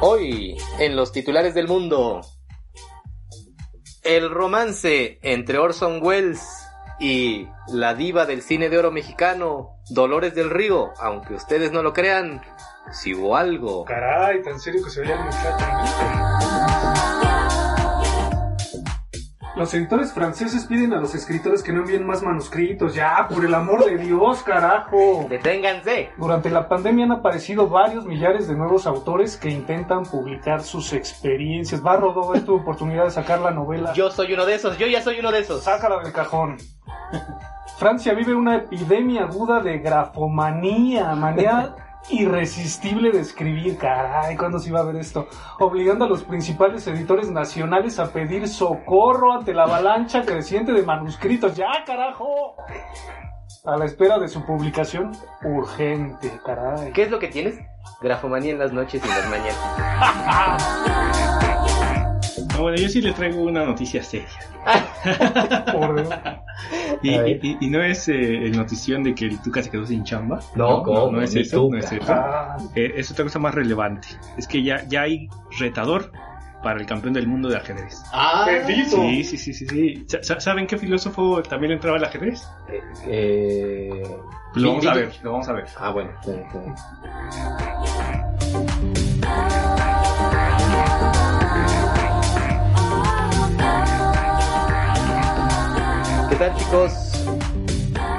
Hoy, en los titulares del mundo, el romance entre Orson Welles y la diva del cine de oro mexicano, Dolores del Río, aunque ustedes no lo crean, si hubo algo. Caray, tan serio que se veía el muchacho. Los editores franceses piden a los escritores que no envíen más manuscritos. Ya, por el amor de Dios, carajo. Deténganse. Durante la pandemia han aparecido varios millares de nuevos autores que intentan publicar sus experiencias. Va, Rodó, es tu oportunidad de sacar la novela. Yo soy uno de esos, yo ya soy uno de esos. Sácala del cajón. Francia vive una epidemia aguda de grafomanía, manía irresistible de escribir, caray, ¿cuándo se iba a ver esto? Obligando a los principales editores nacionales a pedir socorro ante la avalancha creciente de manuscritos. ¡Ya, carajo! A la espera de su publicación urgente, caray. ¿Qué es lo que tienes? Grafomanía en las noches y en las mañanas. No, bueno, yo sí les traigo una noticia seria. Por Dios. Y, y- y no es eh, notición de que el Tuca se quedó sin chamba. No, ¿cómo? no, es Ni eso, Tuca. no es eso. Ah, Eh, es otra cosa más relevante. Es que ya, ya hay retador para el campeón del mundo de ajedrez. Ah, bendito. Sí, sí, sí, sí. sí. Sa- sa- ¿Saben qué filósofo también entraba al ajedrez? eh, Pues lo vamos a ver, lo vamos a ver. Ah, bueno. sí, sí. Tal chicos?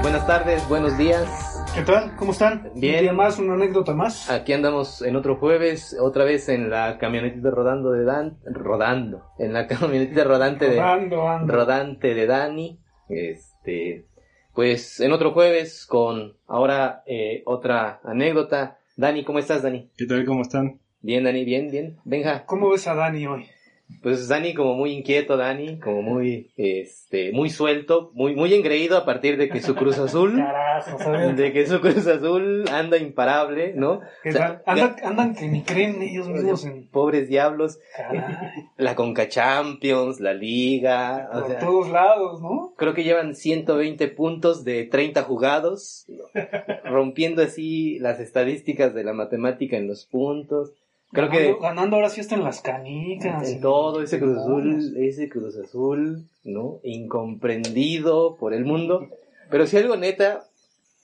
Buenas tardes, buenos días. ¿Qué tal? ¿Cómo están? Bien. Un día más, una anécdota más. Aquí andamos en otro jueves, otra vez en la camionetita rodando de Dan, rodando, en la camionetita rodante de Rodando, ando. rodante de Dani. Este, pues en otro jueves con ahora eh, otra anécdota. Dani, ¿cómo estás, Dani? ¿Qué tal? ¿Cómo están? Bien, Dani, bien, bien. Venga, ¿Cómo ves a Dani hoy? Pues Dani como muy inquieto, Dani, como muy, este, muy suelto, muy, muy engreído a partir de que su Cruz Azul, de que su Cruz Azul anda imparable, ¿no? Andan, andan que ni creen ellos mismos en... Pobres diablos, Caray, la Conca Champions, la Liga, o por sea, todos lados, ¿no? creo que llevan 120 puntos de 30 jugados, rompiendo así las estadísticas de la matemática en los puntos. Creo que ganando, ganando ahora sí hasta en las canicas. en todo ese Cruz Azul, ese Cruz Azul, ¿no? Incomprendido por el mundo. Pero si algo neta,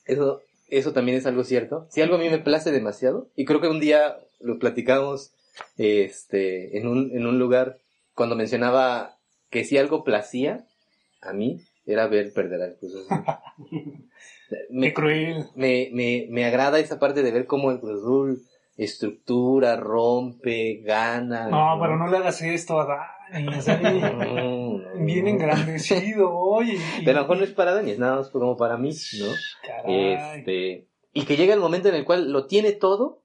eso, eso también es algo cierto. Si algo a mí me place demasiado, y creo que un día lo platicamos, este, en un, en un lugar, cuando mencionaba que si algo placía a mí, era ver perder al Cruz Azul. Qué cruel. me, me, me agrada esa parte de ver cómo el Cruz Azul estructura, rompe, gana. No, pero no le hagas esto a Dani. o sea, No, no, Bien engrandecido Pero a lo mejor no es para Dani, es nada más como para mí, ¿no? Caray. Este, y que llega el momento en el cual lo tiene todo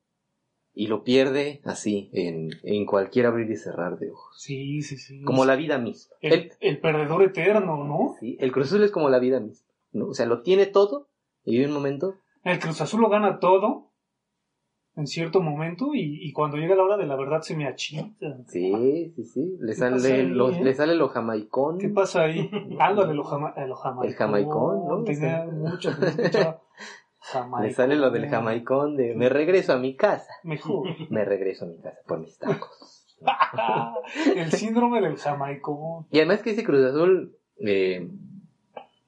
y lo pierde así, en, en cualquier abrir y cerrar de ojos. Sí, sí, sí. Como la vida misma. el, El, el perdedor eterno, ¿no? sí, el Cruz Azul es como la vida misma, ¿no? O sea, lo tiene todo y hay un momento El Cruz Azul lo gana todo en cierto momento y, y cuando llega la hora de la verdad se me achita. Sí, sí, sí. Le ¿Qué pasa sale, ahí, lo, eh? le sale lo jamaicón. ¿Qué pasa ahí? Algo de lo, jama, lo jamaicón. El jamaicón, ¿no? Tenía Sí. mucho que no escuchaba jamaicón. Le sale lo del jamaicón de me regreso a mi casa. Mejor. Me regreso a mi casa por mis tacos. el síndrome del jamaicón. Y además que ese Cruz Azul eh,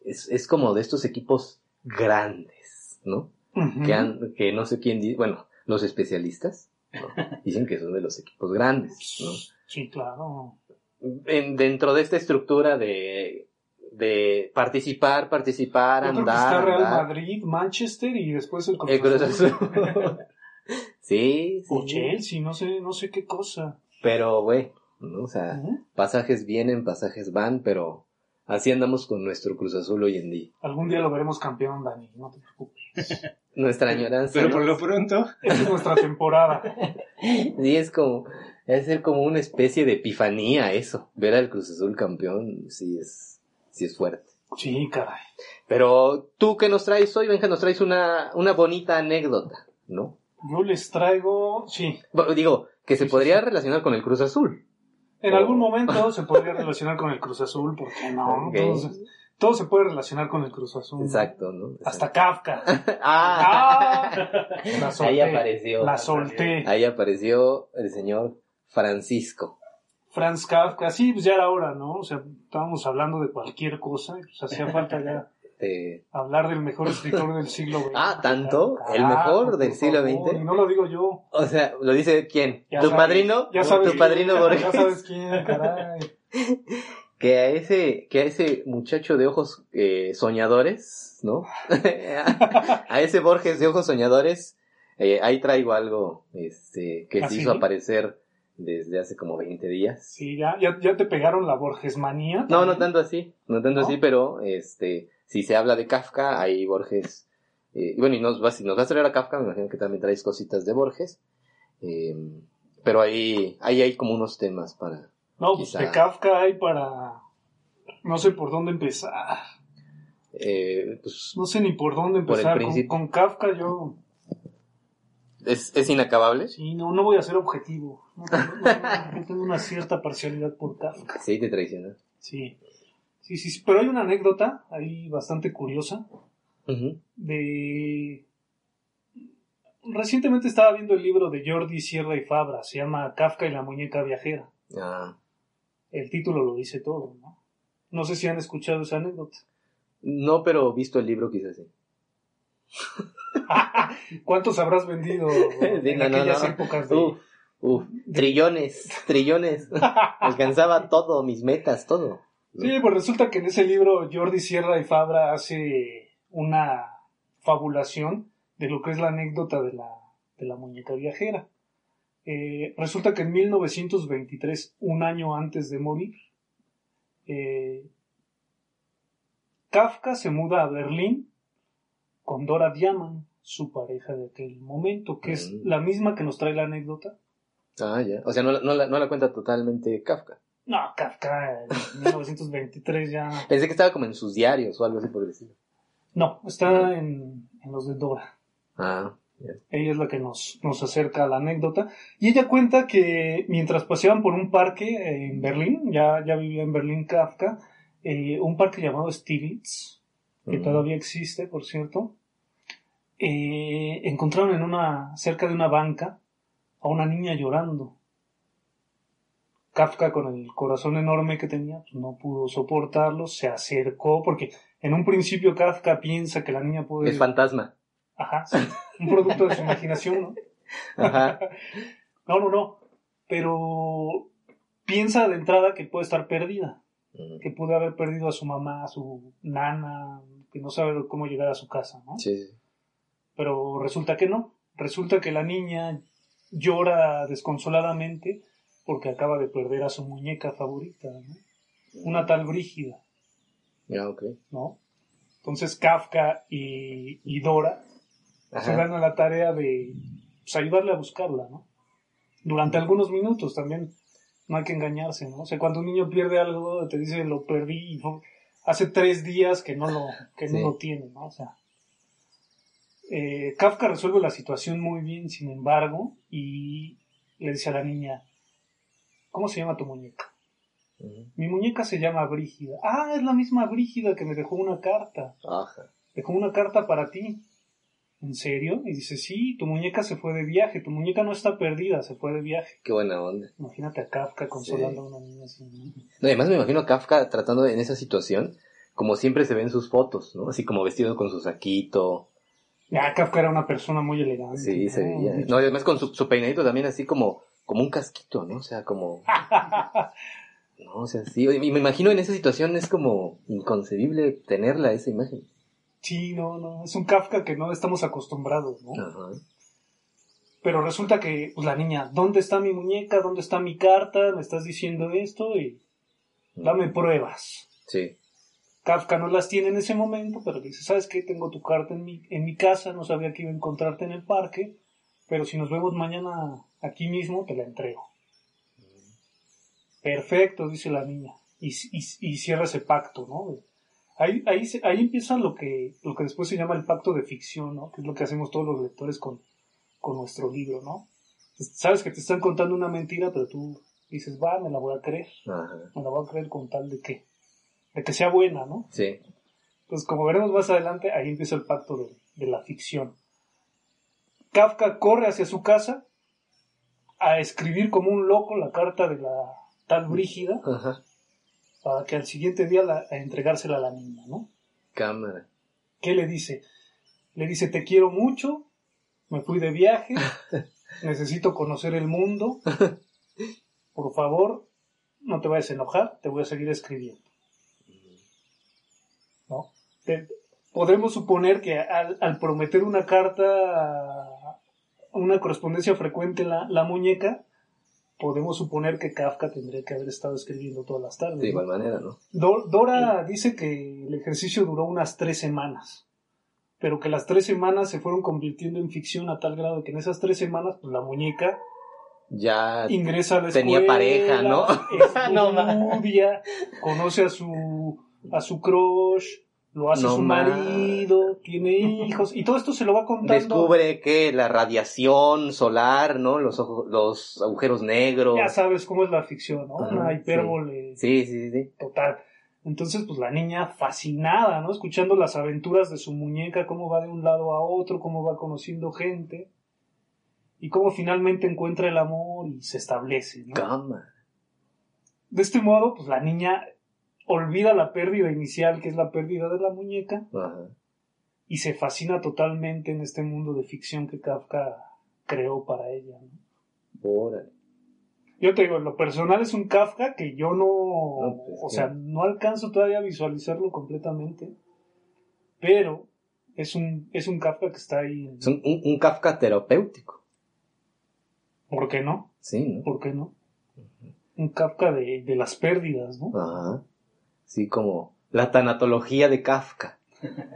es, es como de estos equipos grandes, ¿no? Que, han- que no sé quién dice, bueno, los especialistas ¿no? dicen que son de los equipos grandes, ¿no? Sí, claro. En- dentro de esta estructura de, de participar, participar, Yo creo que andar, está Real andar, Madrid, Manchester y después el Cruz, Azul. Sí, sí. O Chelsea, no sé, no sé qué cosa. Pero, güey, ¿no? o sea, pasajes vienen, pasajes van, pero así andamos con nuestro Cruz Azul hoy en día. Algún día lo veremos campeón, Dani, no te preocupes. Nuestra añoranza. Pero por lo pronto, Esta es nuestra temporada. Sí, es como, es ser como una especie de epifanía eso. Ver al Cruz Azul campeón, sí es, sí es fuerte. Sí, caray. Pero tú que nos traes hoy, Benja, nos traes una, una bonita anécdota, ¿no? Yo les traigo, sí, Bueno, digo, que se sí, podría sí. relacionar con el Cruz Azul. En Oh. algún momento se podría relacionar con el Cruz Azul, ¿por qué no? Todo, se- todo se puede relacionar con el Cruz Azul. ¿no? Exacto, ¿no? Hasta Kafka. ah, La ahí apareció. La solté. Ahí apareció el señor Francisco. Franz Kafka. Sí, pues ya era hora, ¿no? O sea, estábamos hablando de cualquier cosa y pues hacía falta ya Eh, hablar del mejor escritor del siglo XX. Ah, ¿tanto? ¿El mejor del siglo favor, XX? Y no lo digo yo. o sea, ¿lo dice quién? Ya ¿Tu sabes- padrino? Ya sabes ¿Tu quién, padrino Ya Borges? sabes quién, caray. que a ese, que a ese muchacho de ojos eh, soñadores, ¿no? a ese Borges de ojos soñadores, eh, ahí traigo algo este, que ¿Ah, se sí? hizo aparecer desde hace como 20 días. Sí, ya, ya, ya te pegaron la Borges manía. No, no tanto así, no tanto ¿No? así, pero este, si se habla de Kafka, ahí Borges, eh, y bueno, y nos va, si nos vas a traer a Kafka, me imagino que también traes cositas de Borges, eh, pero ahí, ahí hay como unos temas para, No, pues de Kafka hay para... No sé por dónde empezar. eh, pues, No sé ni por dónde Por empezar. Con, principio. con Kafka yo... es, es inacabable. Sí, no, no voy a ser objetivo. No, tengo- no, no tengo una cierta parcialidad por Kafka. Sí, te traiciona. Sí. Sí, sí, sí. Pero hay una anécdota ahí bastante curiosa de... Recientemente estaba viendo el libro de Jordi Sierra y Fabra, se llama Kafka y la muñeca viajera. Ah, El título lo dice todo, ¿no? No sé si han escuchado esa anécdota. no, pero visto el libro quizás sí. ¿Cuántos habrás vendido en no, no, aquellas no. épocas de... Uf, uf, trillones, trillones. Alcanzaba todo, mis metas, todo. Sí, pues resulta que en ese libro Jordi Sierra y Fabra hace una fabulación de lo que es la anécdota de la, de la muñeca viajera. Eh, resulta que en 1923, un año antes de morir, eh, Kafka se muda a Berlín con Dora Diamant, su pareja de aquel momento, que es Mm. la misma que nos trae la anécdota. Ah, ya. O sea, no, la- no, la, no la cuenta totalmente Kafka. No, Kafka en 1923 ya... Pensé que estaba como en sus diarios o algo así por el estilo. No, está en, en los de Dora. Ah. Ella es la que nos, nos acerca a la anécdota. Y ella cuenta que mientras paseaban por un parque en Berlín, ya, ya vivía en Berlín Kafka, eh, un parque llamado Stiglitz, que Mm. todavía existe, por cierto, eh, encontraron en una, cerca de una banca a una niña llorando. Kafka, con el corazón enorme que tenía, pues, no pudo soportarlo, se acercó, porque en un principio Kafka piensa que la niña puede... Es fantasma. Ajá, sí, un producto de su imaginación, ¿no? Ajá. No, no, no. Pero piensa de entrada que puede estar perdida, que puede haber perdido a su mamá, a su nana, que no sabe cómo llegar a su casa, ¿no? Sí. Pero resulta que no. Resulta que la niña llora desconsoladamente porque acaba de perder a su muñeca favorita, ¿no? Una tal Brígida, Ya, ok. ¿no? Entonces Kafka y, y Dora se dan a la tarea de pues, ayudarle a buscarla, ¿no? Durante algunos minutos también no hay que engañarse, ¿no? O sea, cuando un niño pierde algo, te dice lo perdí fue- hace tres días que no lo, que no lo tiene, ¿no? O sea, eh, Kafka resuelve la situación muy bien, sin embargo, y le dice a la niña, ¿cómo se llama tu muñeca? Mi muñeca se llama Brígida. Ah, es la misma Brígida que me dejó una carta. Ajá. Dejó una carta para ti. ¿En serio? Y dice, sí, tu muñeca se fue de viaje, tu muñeca no está perdida, se fue de viaje. Qué buena onda. Imagínate a Kafka consolando Sí. a una niña así. ¿no? No, además me imagino a Kafka tratando en esa situación, como siempre se ven sus fotos, ¿no? Así como vestido con su saquito. Ah, Kafka era una persona muy elegante. Sí, se veía. No, y además con su, su peinadito también así como, como un casquito, ¿no? O sea, como... No, o sea, sí. Y me imagino en esa situación es como inconcebible tenerla, esa imagen. Sí, no, no, es un Kafka que no estamos acostumbrados, ¿no? Ajá. Pero resulta que, pues la niña, ¿dónde está mi muñeca? ¿Dónde está mi carta? Me estás diciendo esto y dame pruebas. Sí. Kafka no las tiene en ese momento, pero dice, ¿sabes qué? Tengo tu carta en mi, en mi casa, no sabía que iba a encontrarte en el parque, pero si nos vemos mañana aquí mismo, te la entrego. Perfecto, dice la niña, y, y- y cierra ese pacto, ¿no? Ahí, ahí, empieza lo que, lo que después se llama el pacto de ficción, ¿no? Que es lo que hacemos todos los lectores con, con nuestro libro, ¿no? Sabes que te están contando una mentira, pero tú dices, va, me la voy a creer. Ajá. Me la voy a creer con tal de que, de que sea buena, ¿no? Sí. Pues como veremos más adelante, ahí empieza el pacto de, de la ficción. Kafka corre hacia su casa a escribir como un loco la carta de la tal Brígida Ajá. Para que al siguiente día la, a entregársela a la niña, ¿no? Cámara. ¿Qué le dice? Le dice, te quiero mucho, me fui de viaje, necesito conocer el mundo, por favor, no te vayas a enojar, te voy a seguir escribiendo. ¿No? Te- podemos suponer que al, al prometer una carta, una correspondencia frecuente en la, la muñeca, podemos suponer que Kafka tendría que haber estado escribiendo todas las tardes. De ¿no? igual manera, ¿no? Do- Dora dice que el ejercicio duró unas tres semanas, pero que las tres semanas se fueron convirtiendo en ficción a tal grado que en esas tres semanas pues, la muñeca Ya. ingresa a la Tenía escuela, pareja, ¿no? No, estudia, conoce a su a su crush, lo hace No, su ma. marido, tiene hijos y todo esto se lo va contando. Descubre que la radiación solar, ¿no? Los ojos, los agujeros negros. Ya sabes cómo es la ficción, ¿no? Una hipérbole Sí, sí, sí. total. Entonces, pues la niña fascinada, ¿no? Escuchando las aventuras de su muñeca, cómo va de un lado a otro, cómo va conociendo gente y cómo finalmente encuentra el amor y se establece, ¿no? De este modo, pues la niña olvida la pérdida inicial, que es la pérdida de la muñeca, Ajá. y se fascina totalmente en este mundo de ficción que Kafka creó para ella, ¿no? Órale. Yo te digo, lo personal es un Kafka que yo no, No, pues, o sí. sea, no alcanzo todavía a visualizarlo completamente, pero es un, es un Kafka que está ahí. en- Es un, un- un Kafka terapéutico. ¿Por qué no? Sí, ¿no? ¿Por qué no? Un Kafka de, de las pérdidas, ¿no? Ajá. Sí, como la tanatología de Kafka.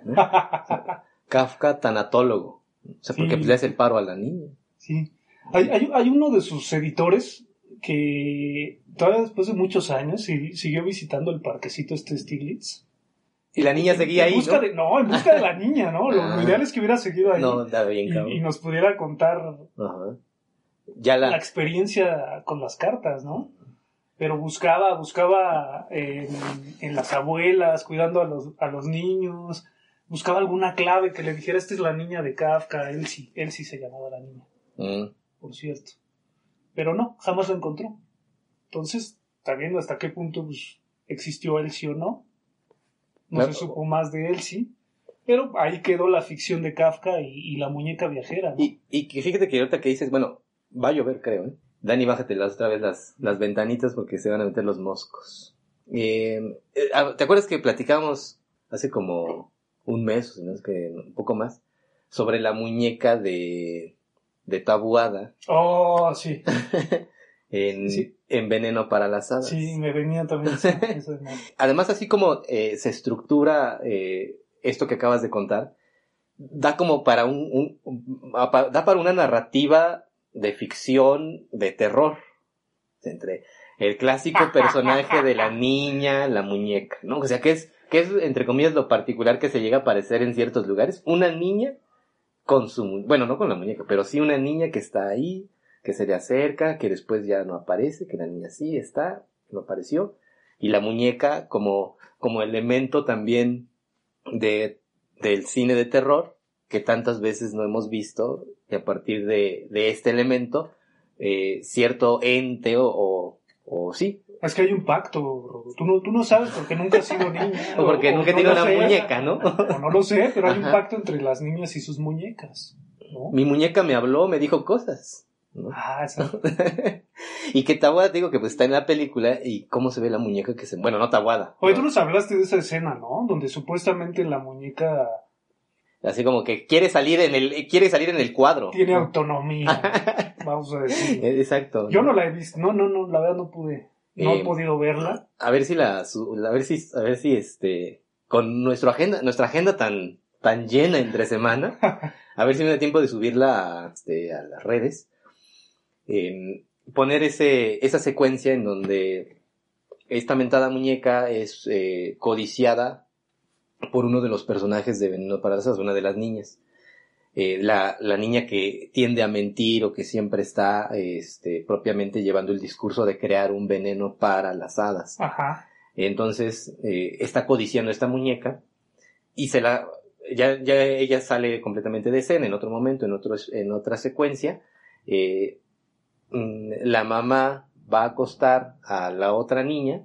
¿no? Kafka tanatólogo. O sea, porque Sí. pues, le hace el paro a la niña. Sí. Hay, hay, hay uno de sus editores que todavía después de muchos años si- siguió visitando el parquecito este Stiglitz. Y la niña seguía en ahí, busca ¿no? De, no, en busca de la niña, ¿no? Lo, Ah. ideal es que hubiera seguido ahí No, está bien, y, cabrón. y nos pudiera contar Ajá. Ya la la... experiencia con las cartas, ¿no? Pero buscaba, buscaba en, en las abuelas, cuidando a los, a los niños, buscaba alguna clave que le dijera, esta es la niña de Kafka, Elsie, Elsie se llamaba la niña, Mm. por cierto. Pero no, jamás lo encontró. Entonces, está viendo hasta qué punto pues, existió Elsie o no. No se supo más de Elsie. Pero ahí quedó la ficción de Kafka y, y la muñeca viajera. ¿no? Y, y fíjate que ahorita que dices, bueno, va a llover, creo, ¿eh? Dani, bájate las, otra vez las, las ventanitas porque se van a meter los moscos. Eh, eh, ah, ¿Te acuerdas que platicábamos hace como un mes, o si no es que un poco más, sobre la muñeca de, de Tabuada Oh, sí. en, Sí. en Veneno para las Hadas? Sí, me venía también. Además, así como eh, se estructura eh, esto que acabas de contar, da como para un, da para una narrativa de ficción de terror entre el clásico personaje de la niña, la muñeca, ¿no? O sea, que es que es entre comillas lo particular que se llega a aparecer en ciertos lugares, una niña con su, bueno, no con la muñeca, pero sí una niña que está ahí, que se le acerca, que después ya no aparece, que la niña sí está, no apareció, y la muñeca como, como elemento también de, del cine de terror, que tantas veces no hemos visto, y a partir de, de este elemento, eh, cierto ente o, o, o sí, Es que hay un pacto. Tú no, tú no sabes porque nunca has sido niña. o porque nunca he tenido una sé, muñeca, ¿no? O no lo sé, pero hay un pacto entre las niñas y sus muñecas. ¿no? Mi muñeca me habló, me dijo cosas. ¿no? Ah, esa. y que Tawada, digo que pues está en la película y cómo se ve la muñeca que se... Bueno, no Tawada. Oye, tú nos hablaste de esa escena, ¿no? Donde supuestamente la muñeca Así como que quiere salir en el, quiere salir en el cuadro. tiene autonomía, vamos a decir. Eh, Exacto. Yo no la he visto, no, no, no, la verdad no pude, no he Eh, podido verla. A ver si la, a ver si, a ver si este, con nuestra agenda, nuestra agenda tan, tan llena entre semana, a ver si me da tiempo de subirla a, este, a las redes, eh, poner ese, esa secuencia en donde esta mentada muñeca es eh, codiciada por uno de los personajes de Veneno para las Hadas, una de las niñas. eh, la, la niña que tiende a mentir o que siempre está este, propiamente llevando el discurso de crear un veneno para las hadas. Ajá. Entonces, eh, está codiciando esta muñeca y se la, ya, ya ella sale completamente de escena en otro momento, en, otro, en otra secuencia. Eh, mm, la mamá va a acostar a la otra niña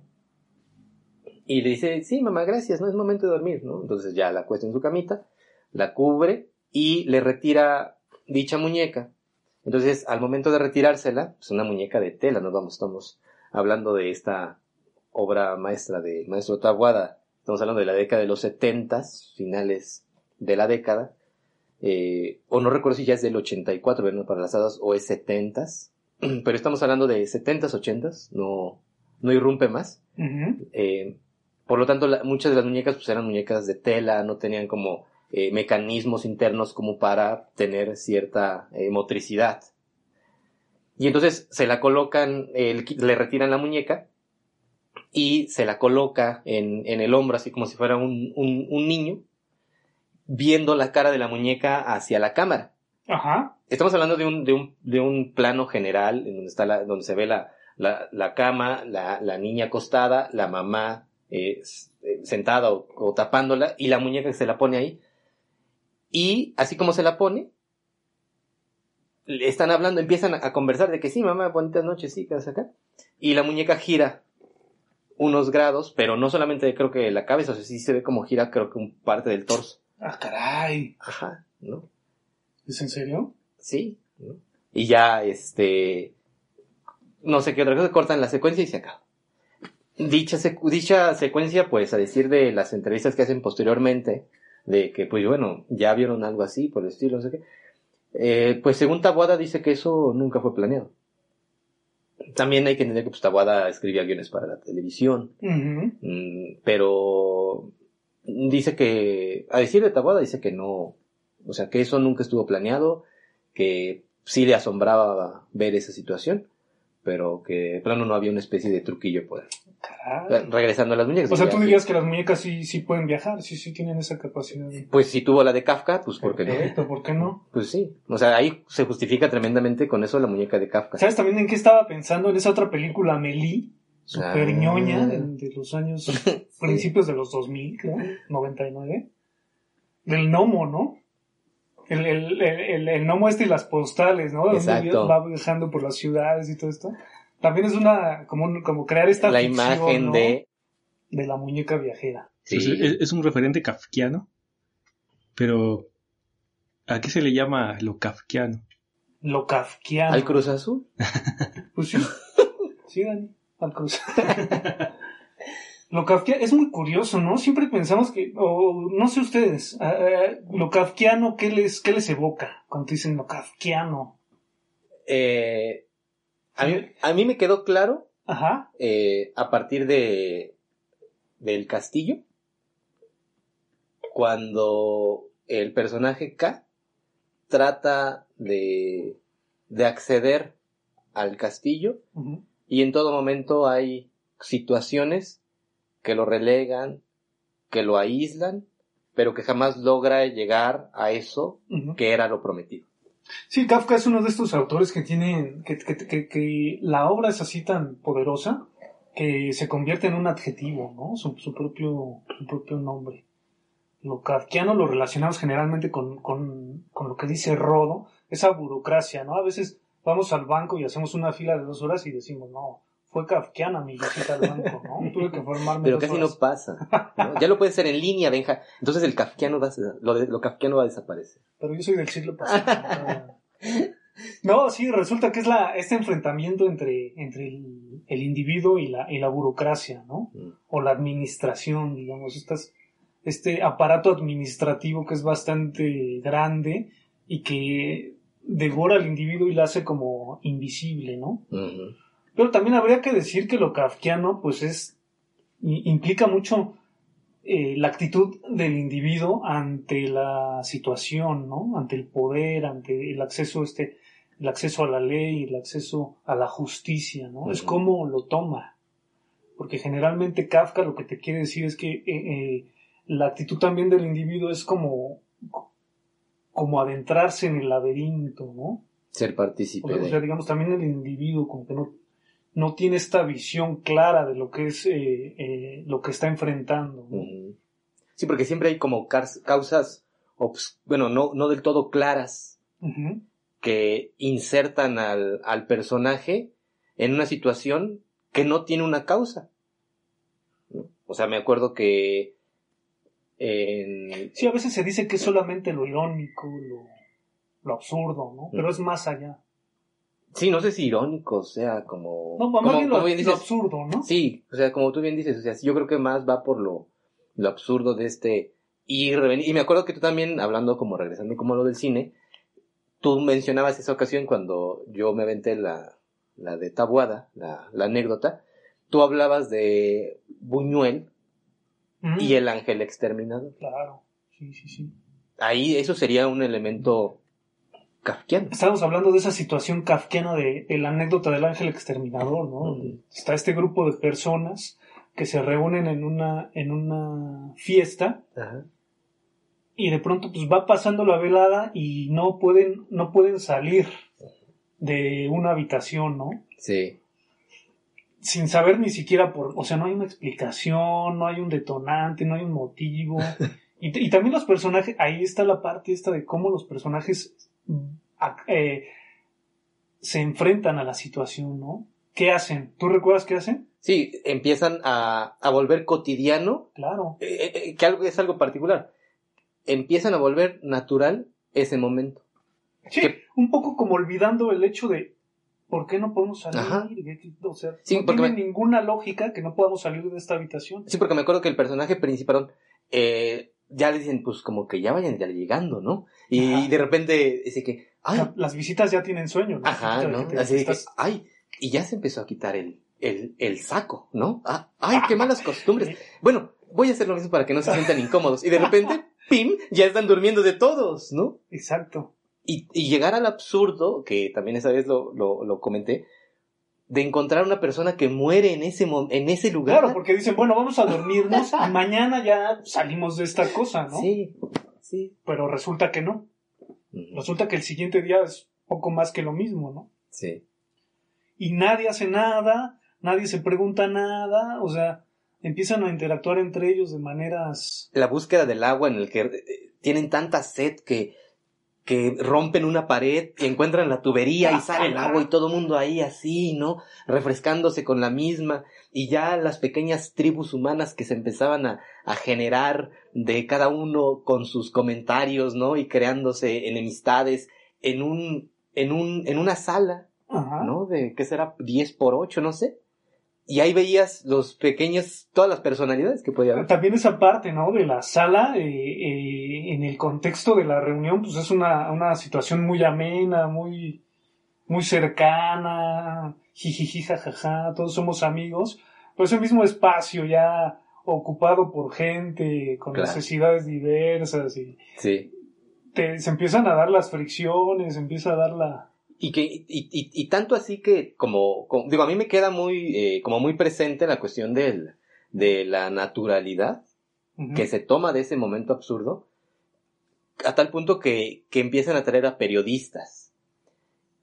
y le dice, sí, mamá, gracias, no es momento de dormir, ¿no? Entonces ya la acuesta en su camita, la cubre y le retira dicha muñeca. Entonces, al momento de retirársela, pues una muñeca de tela, nos vamos, estamos hablando de esta obra maestra del maestro Tabuada, estamos hablando de la década de los setentas, finales de la década, eh, o no recuerdo si ya es del 84, bueno, para las hadas, o es setentas, pero estamos hablando de setentas, ochentas, no, no irrumpe más. Eh, por lo tanto, la- muchas de las muñecas pues eran muñecas de tela, no tenían como eh, mecanismos internos como para tener cierta eh, motricidad. Y entonces se la colocan, le retiran la muñeca y se la coloca en, en el hombro, así como si fuera un, un- un niño, viendo la cara de la muñeca hacia la cámara. Ajá. Estamos hablando de un, de un, de un plano general en donde, está la, donde se ve la, la, la cama, la, la niña acostada, la mamá eh, eh, sentada o, o tapándola y la muñeca se la pone ahí. Y así como se la pone, le están hablando, empiezan a, a conversar de que sí, mamá, bonitas noches, sí, ¿qué haces acá? Y la muñeca gira unos grados, pero no solamente creo que la cabeza, o sea, sí se ve como gira creo que un parte del torso. Ah, caray. Ajá, ¿no? ¿Es en serio? Sí. ¿no? Y ya, este, no sé qué otra cosa, cortan la secuencia y se acaba. Dicha, secu- dicha secuencia, pues, a decir de las entrevistas que hacen posteriormente, de que, pues, bueno, ya vieron algo así, por el estilo, no sé qué, eh, pues, según Tabuada dice que eso nunca fue planeado. También hay que entender que, pues, Tabuada escribía guiones para la televisión. Mm, pero dice que, a decir de Taboada, dice que no, o sea, que eso nunca estuvo planeado, que sí le asombraba ver esa situación, pero que de plano no había una especie de truquillo por ahí. Regresando a las muñecas. O sea, tú dirías que las muñecas sí, sí pueden viajar, sí, sí tienen esa capacidad. Pues si tuvo la de Kafka, pues ¿por qué no? Perfecto, ¿por qué no? Pues sí, o sea, ahí se justifica tremendamente con eso la muñeca de Kafka. ¿Sabes también en qué estaba pensando? En esa otra película, Amelie, super Ah. ñoña, de, de los años, principios de los 2000, creo, 99. Del gnomo, ¿no? El, el, el, el, gnomo este y las postales, ¿no? Donde Exacto. va viajando por las ciudades y todo esto. También es una, como, un- como crear esta La ficción, imagen ¿no? de... de la muñeca viajera. Sí. Pues es, es un referente kafkiano, pero ¿a qué se le llama lo kafkiano? Lo kafkiano. al Cruz Azul. Pues sí. Sí, Dani, al cruz. Lo kafkiano es muy curioso, ¿no? Siempre pensamos que, o no sé ustedes, lo kafkiano, ¿qué les, ¿qué les evoca cuando dicen lo kafkiano? Eh, a, mí, a mí me quedó claro Ajá. eh, a partir de del castillo cuando el personaje K trata de, de acceder al castillo y en todo momento hay situaciones que lo relegan, que lo aíslan, pero que jamás logra llegar a eso que era lo prometido. Sí, Kafka es uno de estos autores que tienen, que, que, que, que la obra es así tan poderosa que se convierte en un adjetivo, ¿no? Su, su propio, su propio nombre. Lo kafkiano lo relacionamos generalmente con, con, con lo que dice Rodo, esa burocracia, ¿no? A veces vamos al banco y hacemos una fila de dos horas y decimos, no, fue kafkiana mi visita al banco, ¿no? Tuve que formarme Pero casi horas. no pasa. ¿no? Ya lo puede ser en línea, Benja. Entonces el kafkiano va a, lo, de- lo kafkiano va a desaparecer. pero yo soy del siglo pasado. no, sí, resulta que es la, este enfrentamiento entre, entre el, el individuo y la, y la burocracia, ¿no? Mm. O la administración, digamos, estas, este aparato administrativo que es bastante grande y que devora al individuo y lo hace como invisible, ¿no? Pero también habría que decir que lo kafkiano, pues es, implica mucho eh, la actitud del individuo ante la situación, ¿no? Ante el poder, ante el acceso, este, el acceso a la ley, el acceso a la justicia, ¿no? Es como lo toma. Porque generalmente Kafka lo que te quiere decir es que eh, eh, la actitud también del individuo es como como adentrarse en el laberinto, ¿no? Ser partícipe. O sea, digamos, también el individuo como que no, no tiene esta visión clara de lo que es eh, eh, lo que está enfrentando. ¿no? Sí, porque siempre hay como causas, bueno, no, no del todo claras, que insertan al, al personaje en una situación que no tiene una causa. O sea, me acuerdo que Sí, a veces se dice que es solamente lo irónico, lo, absurdo, ¿no? Pero es más allá. Sí, no sé si irónico, o sea, como... No, más bien lo, absurdo, ¿no? Sí, o sea, como tú bien dices, o sea, yo creo que más va por lo, lo absurdo de este ir y Y me acuerdo que tú también, hablando como regresando como lo del cine, tú mencionabas esa ocasión cuando yo me aventé la, la de Tabuada, la, la anécdota, tú hablabas de Buñuel y el ángel exterminado. Claro, sí, sí, sí. Ahí eso sería un elemento kafkiano. Estamos hablando de esa situación kafkiana de, la anécdota del ángel exterminador, ¿no? Está este grupo de personas que se reúnen en una, en una fiesta y de pronto pues va pasando la velada y no pueden, no pueden salir de una habitación, ¿no? Sí sin saber ni siquiera por, o sea, no hay una explicación, no hay un detonante, no hay un motivo. y, también los personajes, ahí está la parte esta de cómo los personajes eh, se enfrentan a la situación, ¿no? ¿Qué hacen? ¿Tú recuerdas qué hacen? Sí, empiezan a, a volver cotidiano. Claro. Eh, eh, que algo es algo particular. Empiezan a volver natural ese momento. Sí, un poco como olvidando el hecho de ¿por qué no podemos salir? O sea, no tiene ninguna lógica que no podamos salir de esta habitación. Sí, porque me acuerdo que el personaje principal, eh, ya le dicen, pues como que ya vayan ya llegando, ¿no? Y, de repente dice que, ay. las visitas ya tienen sueño, ¿no? Ajá, ¿no? Así que, ay, y ya se empezó a quitar el, el, el saco, ¿no? Ah, ay, qué malas costumbres. Bueno, voy a hacer lo mismo para que no se sientan incómodos. Y de repente, ¡pim! Ya están durmiendo de todos, ¿no? Exacto. Y, llegar al absurdo, que también esa vez lo, lo, comenté, de encontrar una persona que muere en ese, en ese lugar. Claro, porque dicen, bueno, vamos a dormirnos y mañana ya salimos de esta cosa, ¿no? Sí, sí. Pero resulta que no. Resulta que el siguiente día es poco más que lo mismo, ¿no? Sí. Y nadie hace nada, nadie se pregunta nada, o sea, empiezan a interactuar entre ellos de maneras... La búsqueda del agua en el que eh, tienen tanta sed que que rompen una pared y encuentran la tubería y sale el agua y todo el mundo ahí así, ¿no? Refrescándose con la misma y ya las pequeñas tribus humanas que se empezaban a, a generar de cada uno con sus comentarios, ¿no? Y creándose enemistades en un, en un, en una sala, ¿no? De, ¿qué será? 10 por 8, no sé y ahí veías los pequeños, todas las personalidades que podía haber. También esa parte, ¿no? De la sala, eh, eh, en el contexto de la reunión, pues es una, una situación muy amena, muy, muy cercana, jijiji, jajaja, todos somos amigos, pero ese mismo espacio ya ocupado por gente con necesidades diversas y sí. se empiezan a dar las fricciones, se empieza a dar la, y que, y, y, y, tanto así que, como, digo, a mí me queda muy, eh, como muy presente la cuestión del, de la naturalidad que se toma de ese momento absurdo, a tal punto que, que empiezan a traer a periodistas.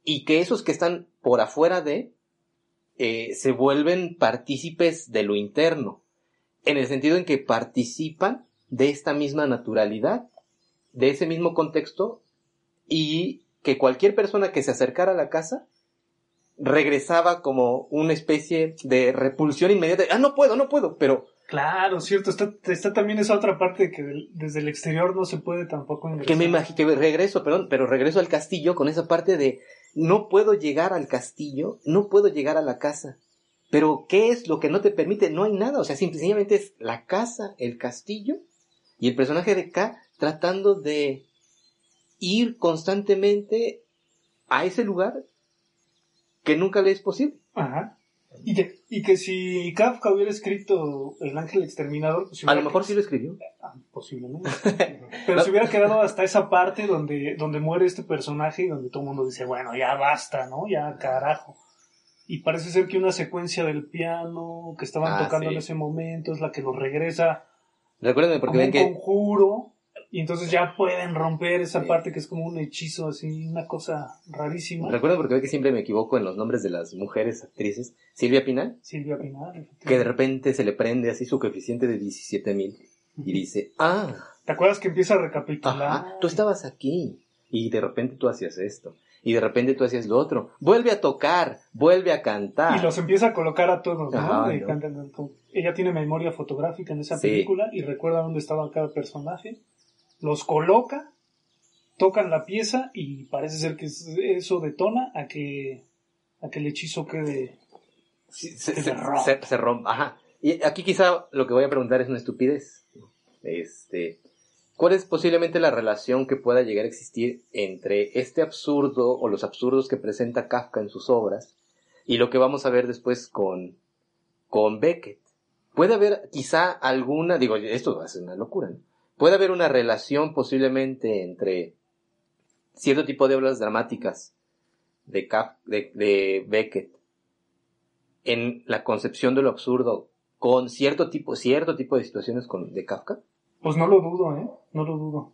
Y que esos que están por afuera de, eh, se vuelven partícipes de lo interno, en el sentido en que participan de esta misma naturalidad, de ese mismo contexto, y que cualquier persona que se acercara a la casa regresaba como una especie de repulsión inmediata. Ah, no puedo, no puedo, pero... Claro, cierto, está, está también esa otra parte que desde el exterior no se puede tampoco ingresar. Que me imagino, que regreso, perdón, pero regreso al castillo con esa parte de no puedo llegar al castillo, no puedo llegar a la casa. Pero, ¿qué es lo que no te permite? No hay nada, o sea, simplemente es la casa, el castillo, y el personaje de K tratando de ir constantemente a ese lugar que nunca le es posible. Ajá. Y que, y que si Kafka hubiera escrito El Ángel Exterminador, pues a lo mejor sí lo escribió. Ah, posiblemente. Pero se hubiera quedado hasta esa parte donde, donde muere este personaje y donde todo el mundo dice, bueno, ya basta, ¿no? Ya carajo. Y parece ser que una secuencia del piano que estaban ah, tocando en ese momento es la que lo regresa. Recuérdenme porque ven que. conjuro y entonces ya pueden romper esa parte que es como un hechizo así, una cosa rarísima. Recuerdo porque ve que siempre me equivoco en los nombres de las mujeres actrices. Silvia Pinal, Silvia Pinal. que de repente se le prende así su coeficiente de 17 mil y dice, ah, ¿Te acuerdas que empieza a recapitular? ajá, tú estabas aquí y de repente tú hacías esto y de repente tú hacías lo otro. Vuelve a tocar, vuelve a cantar. Y los empieza a colocar a todos, ¿no? Ajá, Y ¿no? Ella tiene memoria fotográfica en esa Sí. película y recuerda dónde estaba cada personaje. Los coloca, tocan la pieza y parece ser que es- eso detona a que, a que el hechizo quede. Sí, se, Que se, se- se rompa. Ajá. Y aquí quizá lo que voy a preguntar es una estupidez. Este, ¿cuál es posiblemente la relación que pueda llegar a existir entre este absurdo o los absurdos que presenta Kafka en sus obras y lo que vamos a ver después con, con Beckett? Puede haber quizá alguna, digo, esto va a ser una locura, ¿no? Puede haber una relación posiblemente entre cierto tipo de obras dramáticas de, de Beckett en la concepción de lo absurdo con cierto tipo, cierto tipo de situaciones de Kafka? Pues no lo dudo, ¿eh? No lo dudo.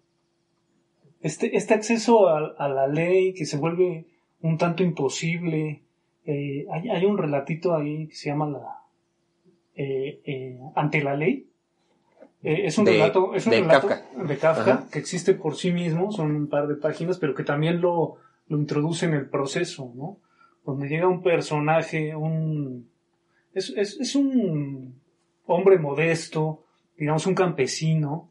Este, este acceso a, la ley que se vuelve un tanto imposible. eh, hay, hay un relatito ahí que se llama la eh, eh, ante la ley. Eh, es un De- relato, es un de relato Kafka. de Kafka Ajá. que existe por sí mismo, son un par de páginas, pero que también lo, lo introduce en el proceso, ¿no? Donde llega un personaje, un es, es, es un hombre modesto, digamos un campesino,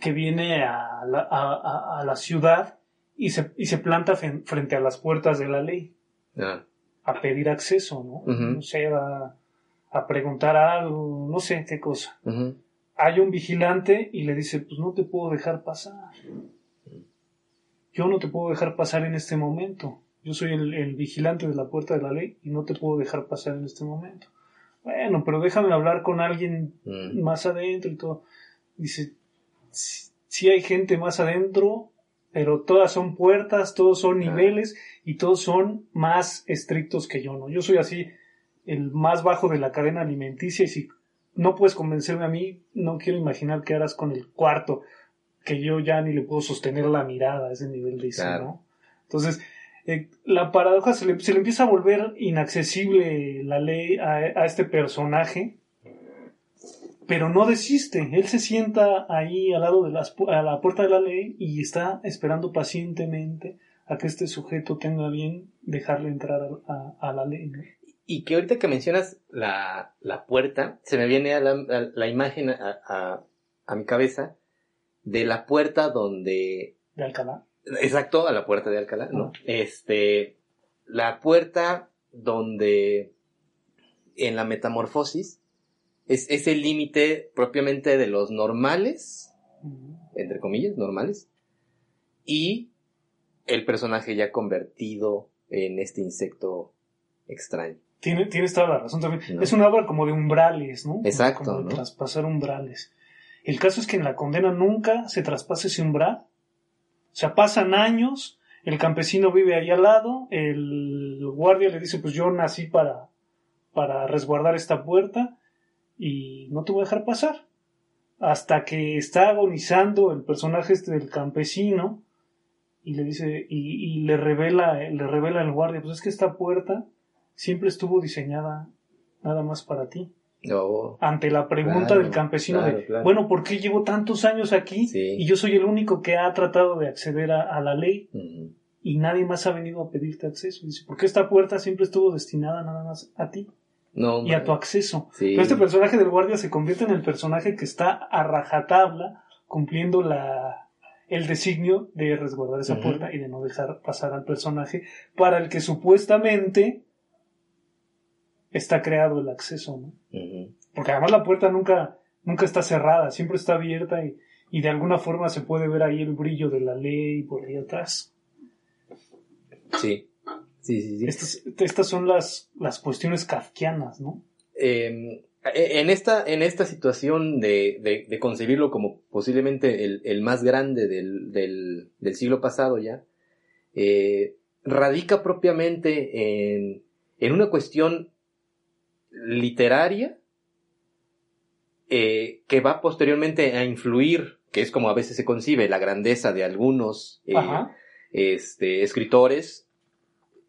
que viene a la, a- a- la ciudad y se, y se planta frente a las puertas de la ley Ah, a pedir acceso, ¿no? No sé, a, a preguntar algo, no sé qué cosa. ujú. Hay un vigilante y le dice, pues no te puedo dejar pasar. Yo no te puedo dejar pasar en este momento. Yo soy el, el vigilante de la puerta de la ley y no te puedo dejar pasar en este momento. Bueno, pero déjame hablar con alguien Mm. más adentro y todo. Dice, sí, sí hay gente más adentro, pero todas son puertas, todos son niveles y todos son más estrictos que yo, ¿no? Yo soy así, el más bajo de la cadena alimenticia y si no puedes convencerme a mí, no quiero imaginar qué harás con el cuarto, que yo ya ni le puedo sostener la mirada a ese nivel de Claro. ¿no? Entonces, eh, la paradoja se le, se le empieza a volver inaccesible la ley a, a este personaje, pero no desiste. Él se sienta ahí al lado de las, pu- a la puerta de la ley y está esperando pacientemente a que este sujeto tenga bien dejarle entrar a, a- a la ley. ¿no? Y que ahorita que mencionas la, la puerta, se me viene a la, a la imagen a, a- mi cabeza de la puerta donde De Alcalá. Exacto, a la puerta de Alcalá, ¿no? Ah. Este, la puerta donde en la metamorfosis es, es el límite propiamente de los normales, entre comillas, normales, y el personaje ya convertido en este insecto extraño. Tiene, tienes toda la razón también. No. Es una obra como de umbrales, ¿no? Exacto, Como de ¿no? traspasar umbrales. El caso es que en la condena nunca se traspasa ese umbral. O sea, pasan años, el campesino vive ahí al lado, el guardia le dice, pues yo nací para, para resguardar esta puerta y no te voy a dejar pasar. Hasta que está agonizando el personaje este del campesino y le dice, y, y le revela, le revela al guardia, pues es que esta puerta siempre estuvo diseñada nada más para ti. No, Ante la pregunta Claro, del campesino claro, de, claro. bueno, ¿por qué llevo tantos años aquí Sí. y yo soy el único que ha tratado de acceder a, a la ley y nadie más ha venido a pedirte acceso? Dice, porque esta puerta siempre estuvo destinada nada más a ti no, y a tu acceso. Sí. Pero este personaje del guardia se convierte en el personaje que está a rajatabla cumpliendo la, el designio de resguardar esa puerta y de no dejar pasar al personaje para el que supuestamente está creado el acceso, ¿no? Porque además la puerta nunca, nunca está cerrada, siempre está abierta y, y de alguna forma se puede ver ahí el brillo de la ley por ahí atrás. Sí. Sí, sí, sí. Estas, estas son las, las cuestiones kafkianas, ¿no? eh, en esta, en esta situación de, de- de concebirlo como posiblemente el, el más grande del, del- del siglo pasado ya, eh, radica propiamente en, en una cuestión literaria eh, que va posteriormente a influir, que es como a veces se concibe la grandeza de algunos eh, este, escritores,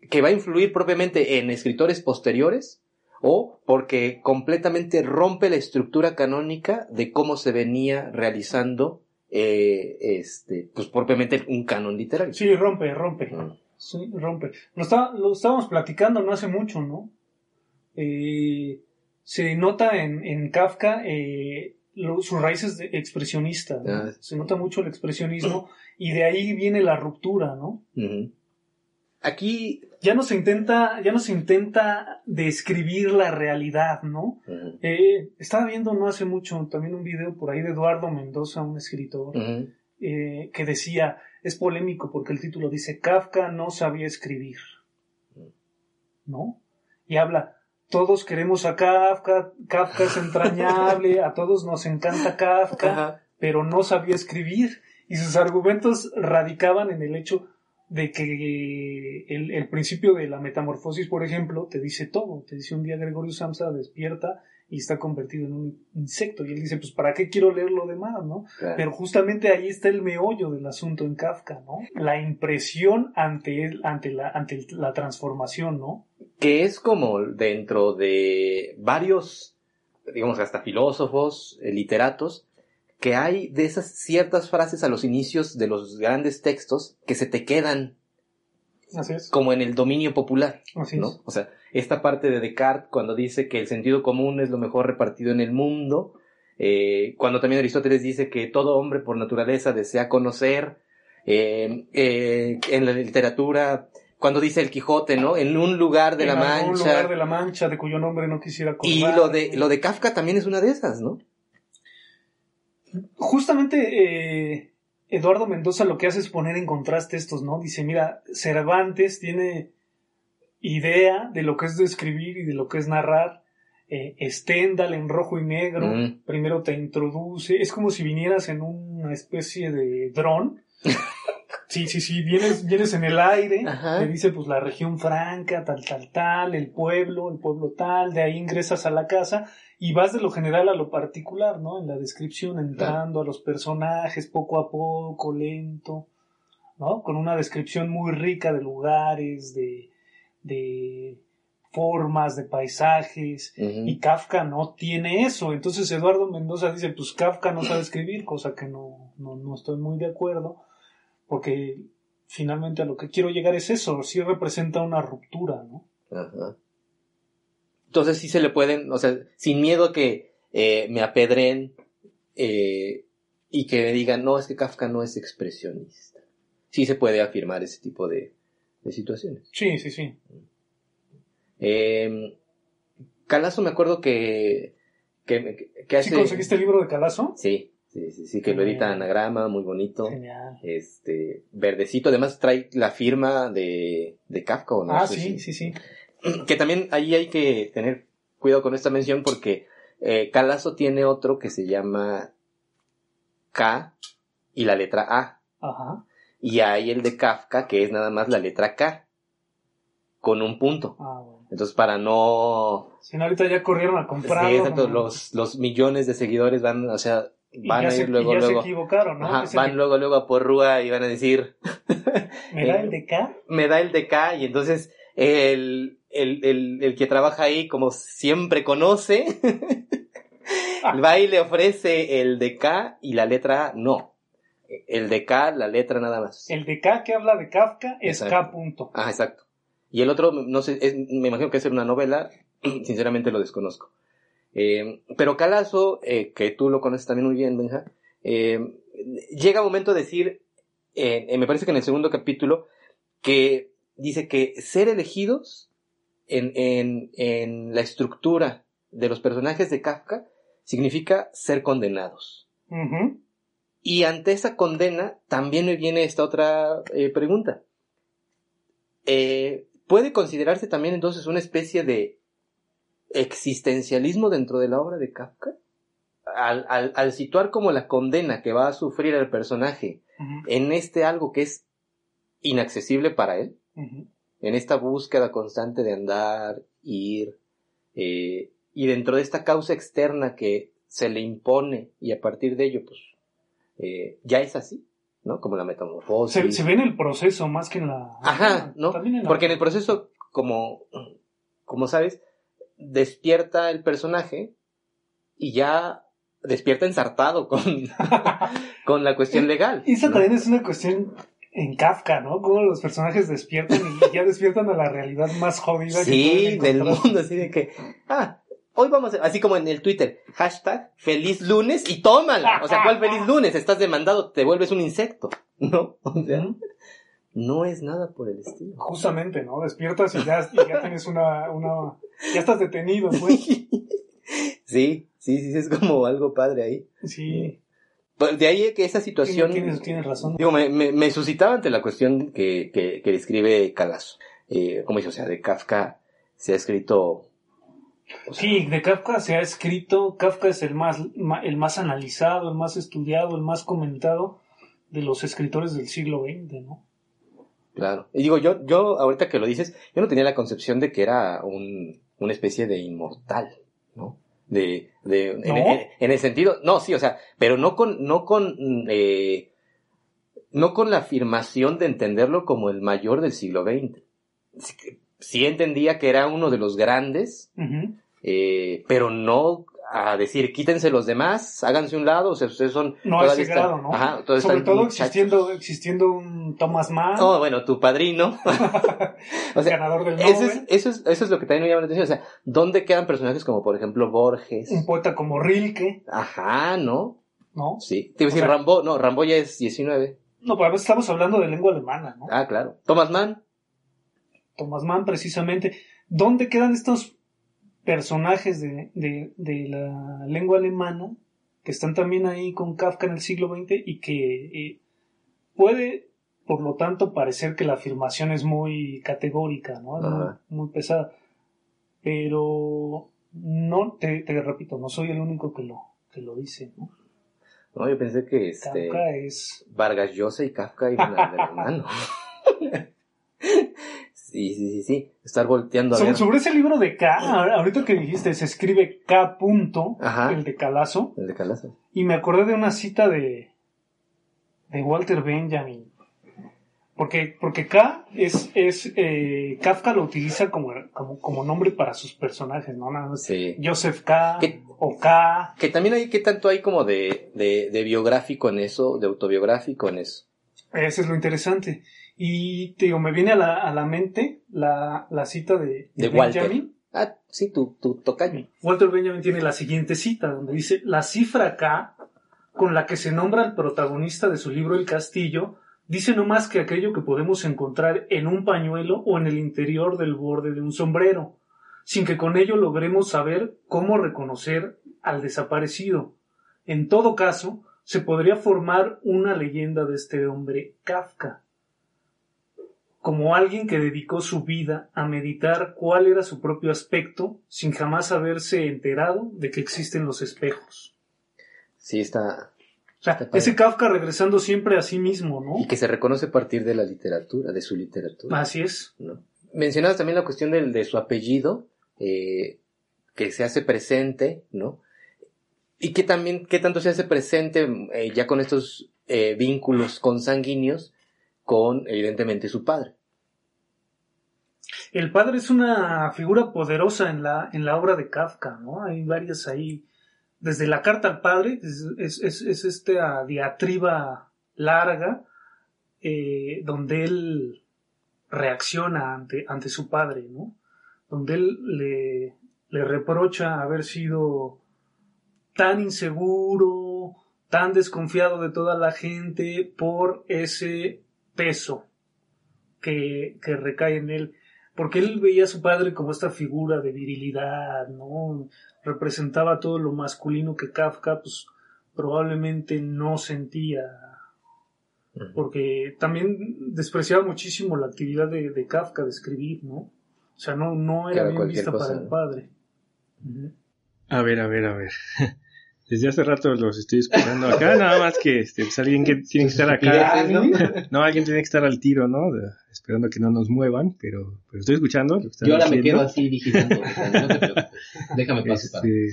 que va a influir propiamente en escritores posteriores o porque completamente rompe la estructura canónica de cómo se venía realizando eh, este, pues propiamente un canon literario. Sí, rompe, rompe. Mm. Sí, rompe. Lo, está- lo estábamos platicando no hace mucho, ¿no? Eh, se nota en, en Kafka eh, lo- sus raíces de expresionista. ¿no? Ah. Se nota mucho el expresionismo y de ahí viene la ruptura, ¿no? Aquí Ya no se intenta, ya no se intenta describir la realidad, ¿no? Eh, estaba viendo no hace mucho también un video por ahí de Eduardo Mendoza, un escritor, eh, que decía, es polémico porque el título dice, Kafka no sabía escribir, ¿no? Y habla, todos queremos a Kafka, Kafka es entrañable, a todos nos encanta Kafka, Ajá. pero no sabía escribir. Y sus argumentos radicaban en el hecho de que el, el principio de la metamorfosis, por ejemplo, te dice todo. Te dice un día Gregorio Samsa despierta y está convertido en un insecto. Y él dice, pues ¿para qué quiero leer lo demás, no? claro. Pero justamente ahí está el meollo del asunto en Kafka, ¿no? La impresión ante, el- ante, la, ante la transformación, ¿no? que es como dentro de varios, digamos, hasta filósofos, eh, literatos, que hay de esas ciertas frases a los inicios de los grandes textos que se te quedan Así es. como en el dominio popular, Así ¿no? es. O sea, esta parte de Descartes cuando dice que el sentido común es lo mejor repartido en el mundo, eh, cuando también Aristóteles dice que todo hombre por naturaleza desea conocer, eh, eh, en la literatura, cuando dice el Quijote, ¿no? En un lugar de En la algún Mancha. lugar de la Mancha, de cuyo nombre no quisiera Y acordar. lo de, lo de Kafka también es una de esas, ¿no? Justamente eh, Eduardo Mendoza lo que hace es poner en contraste estos, ¿no? Dice, mira, Cervantes tiene idea de lo que es describir y de lo que es narrar. Eh, Stendhal en rojo y negro, Mm. primero te introduce, es como si vinieras en una especie de dron. Sí, sí, sí, vienes, vienes en el aire, Ajá. te dice pues la región franca, tal, tal, tal, el pueblo, el pueblo tal, de ahí ingresas a la casa y vas de lo general a lo particular, ¿no? En la descripción, entrando a los personajes poco a poco, lento, ¿no? Con una descripción muy rica de lugares, de, de formas, de paisajes. Y Kafka no tiene eso. Entonces Eduardo Mendoza dice, pues Kafka no sabe escribir, cosa que no, no, no estoy muy de acuerdo, porque finalmente a lo que quiero llegar es eso, sí representa una ruptura, ¿no? Ajá. Entonces sí se le pueden, o sea, sin miedo a que eh, me apedren eh, y que me digan, no, es que Kafka no es expresionista. Sí se puede afirmar ese tipo de, de situaciones. Sí, sí, sí. Eh, Calazo me acuerdo que, que, que hace... ¿Sí conseguiste el libro de Calazo? Sí, sí, sí, sí, que lo edita Anagrama, muy bonito. Genial. Este, verdecito, además trae la firma de, de Kafka, ¿o no? ah, sé sí, si- sí, sí. que también ahí hay que tener cuidado con esta mención porque eh, Calazo tiene otro que se llama K y la letra A. Ajá. Y hay el de Kafka que es nada más la letra K con un punto. Ah, bueno. Entonces para no... Si no, ahorita ya corrieron a Sí, comprarlo. exacto, ¿no? los, los millones de seguidores van, o sea, van a ir y luego, ya luego. se equivocaron, ¿no? Ajá, van que- luego, luego a Porrúa y van a decir, ¿Me da el de K? me da el de K y entonces el, el, el, el que trabaja ahí como siempre conoce, Ah. va y le ofrece el de K y la letra A no. El de K, la letra nada más. El de K que habla de Kafka es Exacto. K punto. Ah, exacto. Y el otro, no sé, es- me imagino que es una novela, sinceramente lo desconozco. Eh, pero Calazo, eh, que tú lo conoces también muy bien, Benja, eh, llega un momento de decir, me parece que en el segundo capítulo, que dice que ser elegidos en, en, en la estructura de los personajes de Kafka significa ser condenados. Ujú. Y ante esa condena también me viene esta otra eh, pregunta. Eh, ¿Puede considerarse también entonces una especie de existencialismo dentro de la obra de Kafka? Al, al- al situar como la condena que va a sufrir el personaje en este algo que es inaccesible para él, en esta búsqueda constante de andar, ir, eh, y dentro de esta causa externa que se le impone y a partir de ello, pues, eh, ya es así, ¿no? Como la metamorfosis. Se, se ve en el proceso más que en la... Ajá, ¿no? También en la- Porque en el proceso, como, como sabes, despierta el personaje y ya despierta ensartado con, con la cuestión legal. Y esa ¿no? también es una cuestión en Kafka, ¿no? Cómo los personajes despiertan y ya despiertan a la realidad más jodida que Sí, del mundo, así de que, ah, hoy vamos, a- así como en el Twitter, hashtag feliz lunes y tómala. O sea, ¿cuál feliz lunes? Estás demandado, te vuelves un insecto, ¿no? O sea, no es nada por el estilo. Justamente, ¿no? Despiertas y ya, y ya tienes una, una... Ya estás detenido, pues. Sí, sí, sí, es como algo padre ahí. Sí, Pues De ahí que esa situación... tienes, tienes razón. Digo, me, me, me suscitaba ante la cuestión que, que, que describe Calazo. Eh, como dice, o sea, de Kafka se ha escrito... Sí, de Kafka se ha escrito, Kafka es el más, el más analizado, el más estudiado, el más comentado de los escritores del siglo XX, ¿no? Claro. Y digo, yo, yo, ahorita que lo dices, yo no tenía la concepción de que era un, una especie de inmortal, ¿no? De, de, en, ¿No? en- en el sentido, no, sí, o sea, pero no con, no con, mm, eh, no con la afirmación de entenderlo como el mayor del siglo XX. Sí, entendía que era uno de los grandes, eh, pero no a decir quítense los demás, háganse un lado, o sea, ustedes son No a ese están- grado, ¿no? Ajá, Sobre están todo muchachos. existiendo, existiendo un Thomas Mann, Oh, bueno, tu padrino. o sea, ganador del eso Nobel, es, eso, es, eso es lo que también me llama la atención. O sea, ¿dónde quedan personajes como, por ejemplo, Borges? un poeta como Rilke, Ajá, ¿no? ¿no? Sí. Te iba a decir Rambo. No, Rambo ya es 19. No, pero a veces estamos hablando de lengua alemana, ¿no? Ah, claro. Thomas Mann. Thomas Mann, precisamente. ¿Dónde quedan estos personajes de, de, de la lengua alemana que están también ahí con Kafka en el siglo XX y que eh, puede, por lo tanto, parecer que la afirmación es muy categórica, ¿no? Es muy, pesada. Pero no, te, te repito, no soy el único que lo, que lo dice, ¿no? No, yo pensé que este, Kafka es... Vargas Llosa y Kafka iban a de la mano. Sí, sí, sí, sí. Estar volteando a Sobre, ver. sobre ese libro de K, ahorita que dijiste, se escribe K. punto, Ajá. el de Calazo. El de Calazo. Y me acordé de una cita de, de Walter Benjamin. Porque, porque K es, es eh, Kafka lo utiliza como, como, como nombre para sus personajes, ¿no? Nada más Sí. Joseph K. O K. Que también hay, ¿qué tanto hay como de, de, de biográfico en eso, de autobiográfico en eso? Eso es lo interesante. Y te digo, me viene a la, a la mente la, la cita de, De Walter. Benjamin. Ah, sí, tu, tu tocayo. Walter Benjamin tiene la siguiente cita, donde dice, la cifra K, con la que se nombra al protagonista de su libro El Castillo, dice no más que aquello que podemos encontrar en un pañuelo o en el interior del borde de un sombrero, sin que con ello logremos saber cómo reconocer al desaparecido. En todo caso, se podría formar una leyenda de este hombre Kafka, como alguien que dedicó su vida a meditar cuál era su propio aspecto sin jamás haberse enterado de que existen los espejos. Sí, está. O sea, Está ese Kafka regresando siempre a sí mismo, ¿no? Y que se reconoce a partir de la literatura, de su literatura. Así es. ¿no? Mencionabas también la cuestión del, de su apellido, eh, que se hace presente, ¿no? Y que también, qué tanto se hace presente eh, ya con estos eh, vínculos consanguíneos con, evidentemente, su padre. El padre es una figura poderosa en la, en la obra de Kafka, ¿no? Hay varias ahí. Desde la carta al padre, es, es, es, es esta diatriba larga, eh, donde él reacciona ante, ante su padre, ¿no? Donde él le reprocha haber sido tan inseguro, tan desconfiado de toda la gente por ese peso que, que recae en él porque él veía a su padre como esta figura de virilidad, ¿no? Representaba todo lo masculino que Kafka, pues, probablemente no sentía, porque también despreciaba muchísimo la actividad de, de Kafka de escribir, ¿no? O sea, no, no era Claro, bien vista cosa, para el padre. A ver, a ver, a ver. Desde hace rato los estoy escuchando acá, nada más que este, pues, alguien que tiene que estar acá. ¿no? No, alguien tiene que estar al tiro, ¿no? De- esperando que no nos muevan, pero, pero estoy escuchando. Yo ahora me quedo así vigilando. no te preocupes. Déjame paso para. Este,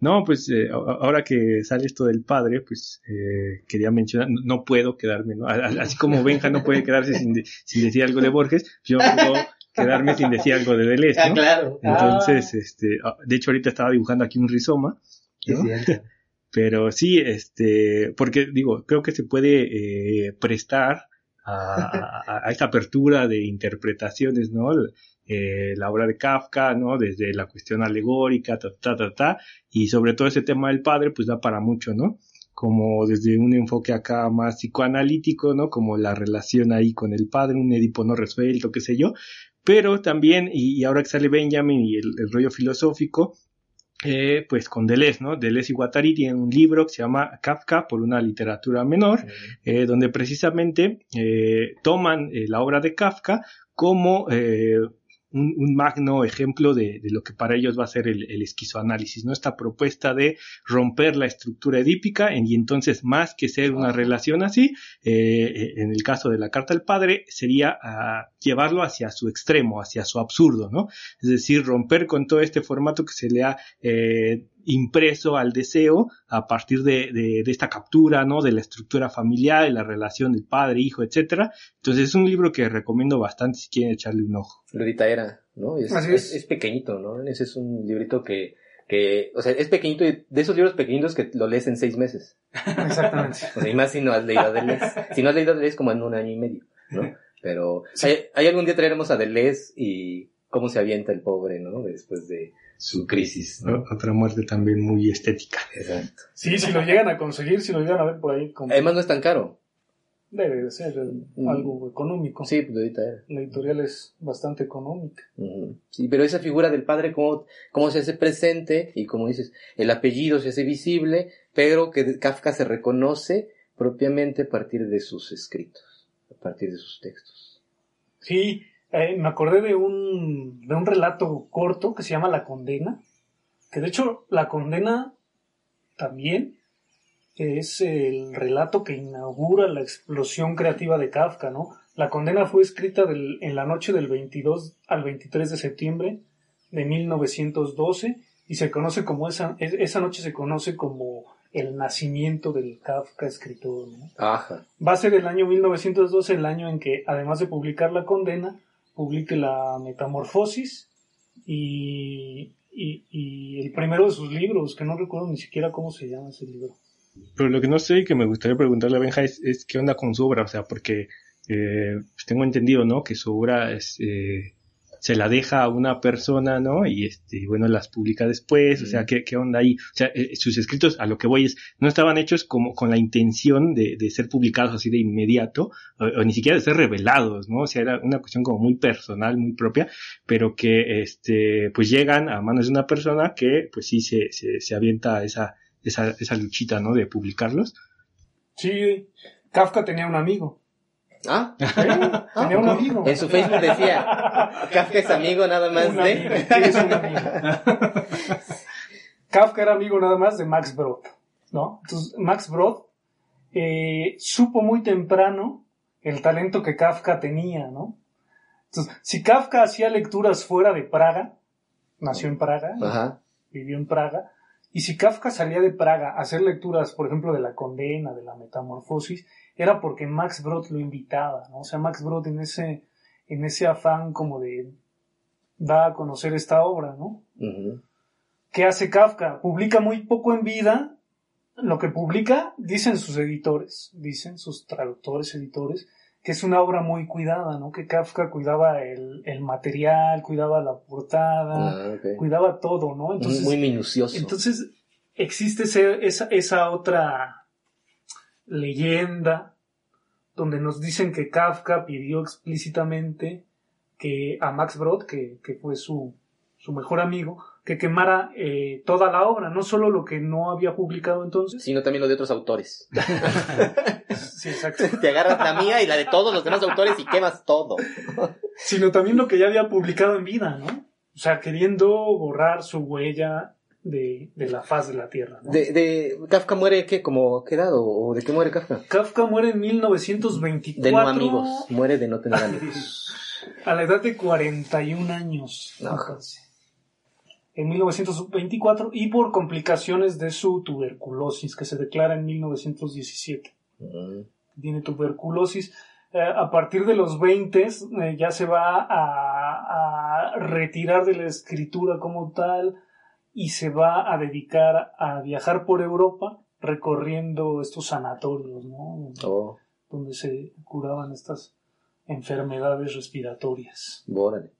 No, pues eh, ahora que sale esto del padre, pues eh, quería mencionar, no, puedo quedarme, ¿no? así como Benja no puede quedarse sin, sin decir algo de Borges, yo no puedo quedarme sin decir algo de Deleuze, Ah, claro. Entonces, este, ah, de hecho ahorita estaba dibujando aquí un rizoma, Pero sí, este, porque digo, creo que se puede eh, prestar a, esta apertura de interpretaciones, ¿no? Eh, la obra de Kafka, ¿no? Desde la cuestión alegórica, ta, ta, ta, ta, y sobre todo ese tema del padre, pues da para mucho, ¿no? Como desde un enfoque acá más psicoanalítico, ¿no? Como la relación ahí con el padre, un Edipo no resuelto, qué sé yo, pero también, y, ahora que sale Benjamin y el, rollo filosófico, eh, pues con Deleuze, ¿no? Deleuze y Guattari tienen un libro que se llama Kafka por una literatura menor, eh, donde precisamente toman la obra de Kafka como un, magno ejemplo de, lo que para ellos va a ser el, esquizoanálisis, ¿no? Esta propuesta de romper la estructura edípica y entonces más que ser una relación así, eh, en el caso de la carta del padre, sería ah, llevarlo hacia su extremo, hacia su absurdo, ¿no? Es decir, romper con todo este formato que se le ha eh, impreso al deseo a partir de, de, esta captura, ¿no? De la estructura familiar, de la relación del padre, hijo, etcétera. Entonces es un libro que recomiendo bastante si quieren echarle un ojo. Lorita era, ¿no? Es, es. es, pequeñito, ¿no? Ese es un librito que, que, o sea, es pequeñito y de esos libros pequeñitos que lo lees en seis meses. Exactamente. O sea, y más si no has leído Deleuze. Si no has leído Deleuze como en un año y medio, ¿no? Pero, hay, hay algún día traeremos a Deleuze y cómo se avienta el pobre, ¿no? Después de, su crisis. ¿no? Otra muerte también muy estética. Exacto. Sí, si lo llegan a conseguir, si lo llegan a ver por ahí. Además no es tan caro. Debe de ser mm. algo económico. Sí, pues ahorita era. La editorial es bastante económica. Sí, pero esa figura del padre, ¿cómo, cómo se hace presente? Y como dices, el apellido se hace visible, pero que Kafka se reconoce propiamente a partir de sus escritos, a partir de sus textos. Sí, eh, me acordé de un, de un relato corto que se llama La Condena, que de hecho La Condena también es el relato que inaugura la explosión creativa de Kafka, ¿no? La condena fue escrita en la noche del 22 al 23 de septiembre de 1912 y se conoce como esa, esa noche se conoce como el nacimiento del Kafka escritor, ¿no? Ajá. Va a ser el año 1912 el año en que, además de publicar la condena, publique la Metamorfosis y, y, el primero de sus libros, que no recuerdo ni siquiera cómo se llama ese libro. Pero lo que no sé y que me gustaría preguntarle a Benja es, qué onda con su obra, o sea, porque eh, pues tengo entendido, ¿no? Que su obra es, eh, se la deja a una persona, ¿no? Y este, bueno, las publica después, o sea, ¿qué, qué onda ahí? O sea, eh, sus escritos, a lo que voy es, no estaban hechos como con la intención de, de ser publicados así de inmediato, o, ni siquiera de ser revelados, ¿no? O sea, era una cuestión como muy personal, muy propia, pero que, este, pues llegan a manos de una persona que, pues sí, se, se, se avienta esa, esa, esa luchita, ¿no? De publicarlos. Sí, Kafka tenía un amigo ¿Ah? Tenía un amigo. En su Facebook decía, Kafka es amigo nada más de... es un amigo? Kafka era amigo nada más de Max Brod, ¿no? Entonces, Max Brod eh, supo muy temprano el talento que Kafka tenía, ¿no? Entonces, si Kafka hacía lecturas fuera de Praga, nació en Praga, vivió en Praga, y si Kafka salía de Praga a hacer lecturas, por ejemplo, de la condena, de la metamorfosis, era porque Max Brod lo invitaba, ¿no? O sea, Max Brod en ese, en ese afán como de dar a conocer esta obra, ¿no? ¿Qué hace Kafka? Publica muy poco en vida. Lo que publica, dicen sus editores, dicen sus traductores, editores, que es una obra muy cuidada, ¿no? Que Kafka cuidaba el, el material, cuidaba la portada, ah, cuidaba todo, ¿no? Entonces, muy minucioso. Entonces, existe esa, esa otra leyenda donde nos dicen que Kafka pidió explícitamente que a Max Brod, que, fue su, su, mejor amigo, que quemara eh, toda la obra, no solo lo que no había publicado entonces, sino también lo de otros autores. sí, exacto. Te agarras la mía y la de todos los demás autores y quemas todo. sino también lo que ya había publicado en vida, ¿no? O sea, queriendo borrar su huella de, la faz de la Tierra. De, de, ¿Kafka muere qué? ¿Como quedado? ¿O de qué muere Kafka? Kafka muere en 1924. De no amigos. Muere de no tener amigos. A la edad de 41 años. en 1924 y por complicaciones de su tuberculosis que se declara en 1917. Tiene tuberculosis. Eh, a partir de los 20 eh, ya se va a, a, retirar de la escritura como tal y se va a dedicar a viajar por Europa recorriendo estos sanatorios, ¿no? Oh. Donde se curaban estas enfermedades respiratorias. Bórale.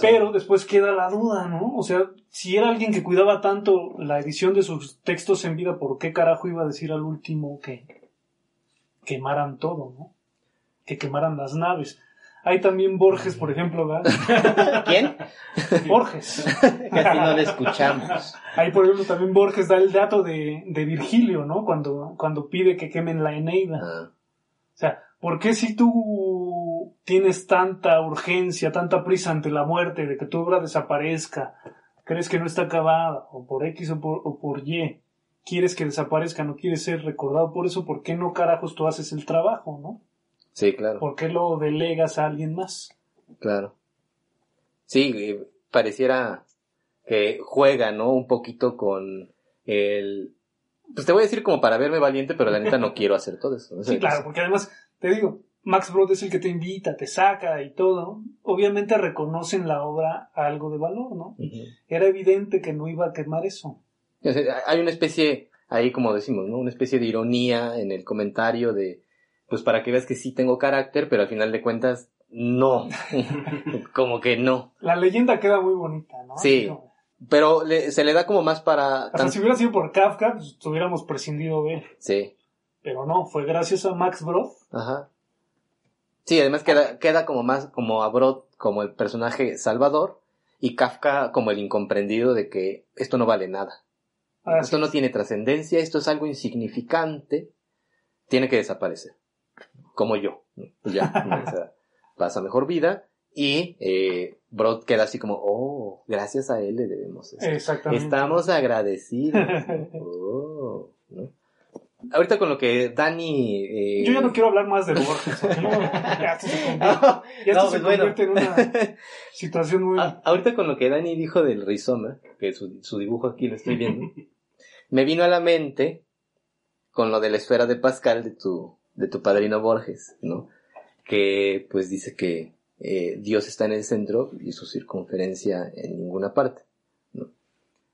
Pero después queda la duda, ¿no? O sea, si era alguien que cuidaba tanto la edición de sus textos en vida, ¿por qué carajo iba a decir al último que quemaran todo, ¿no? Que quemaran las naves. Hay también Borges, por ejemplo, ¿verdad? ¿Quién? Borges. Casi no le escuchamos. Hay, por ejemplo, también Borges da el dato de, de Virgilio, ¿no? Cuando, cuando pide que quemen la Eneida. Ah. O sea, ¿por qué si tú tienes tanta urgencia, tanta prisa ante la muerte de que tu obra desaparezca, crees que no está acabada, o por X o por, o por Y, quieres que desaparezca, no quieres ser recordado por eso, ¿por qué no carajos tú haces el trabajo, no? Sí, claro. ¿Por qué lo delegas a alguien más? Claro. Sí, eh, pareciera que juega, ¿no? Un poquito con el... Pues te voy a decir como para verme valiente, pero la neta no quiero hacer todo eso. Sí, claro, porque además, te digo, Max Brod es el que te invita, te saca y todo. Obviamente reconocen la obra algo de valor, ¿no? Era evidente que no iba a quemar eso. Hay una especie, ahí como decimos, ¿no? Una especie de ironía en el comentario de, pues para que veas que sí tengo carácter, pero al final de cuentas, no. como que no. La leyenda queda muy bonita, ¿no? Sí. Como- Pero le- se le da como más para... Tan- si hubiera sido por Kafka, pues hubiéramos prescindido de él. Sí. Pero no, fue gracias a Max Brod. Ajá. Sí, además queda, queda como más como a Brod como el personaje salvador y Kafka como el incomprendido de que esto no vale nada. Así Esto no tiene trascendencia, esto es algo insignificante, tiene que desaparecer. Como yo. Pues ya, ¿no? O sea, pasa mejor vida y eh, Brod queda así como, oh, gracias a él le debemos esto. Exactamente. Estamos agradecidos. Oh, ¿no? Ahorita con lo que Dani... eh, Yo ya no quiero hablar más de Borges. no, ya esto se convierte, No, ya esto no, se pues bueno. en una situación muy... A- ahorita con lo que Dani dijo del rizoma, que su, su dibujo aquí lo estoy viendo, me vino a la mente con lo de la esfera de Pascal de tu, de tu padrino Borges, ¿no? Que pues dice que eh, Dios está en el centro y su circunferencia en ninguna parte, ¿no?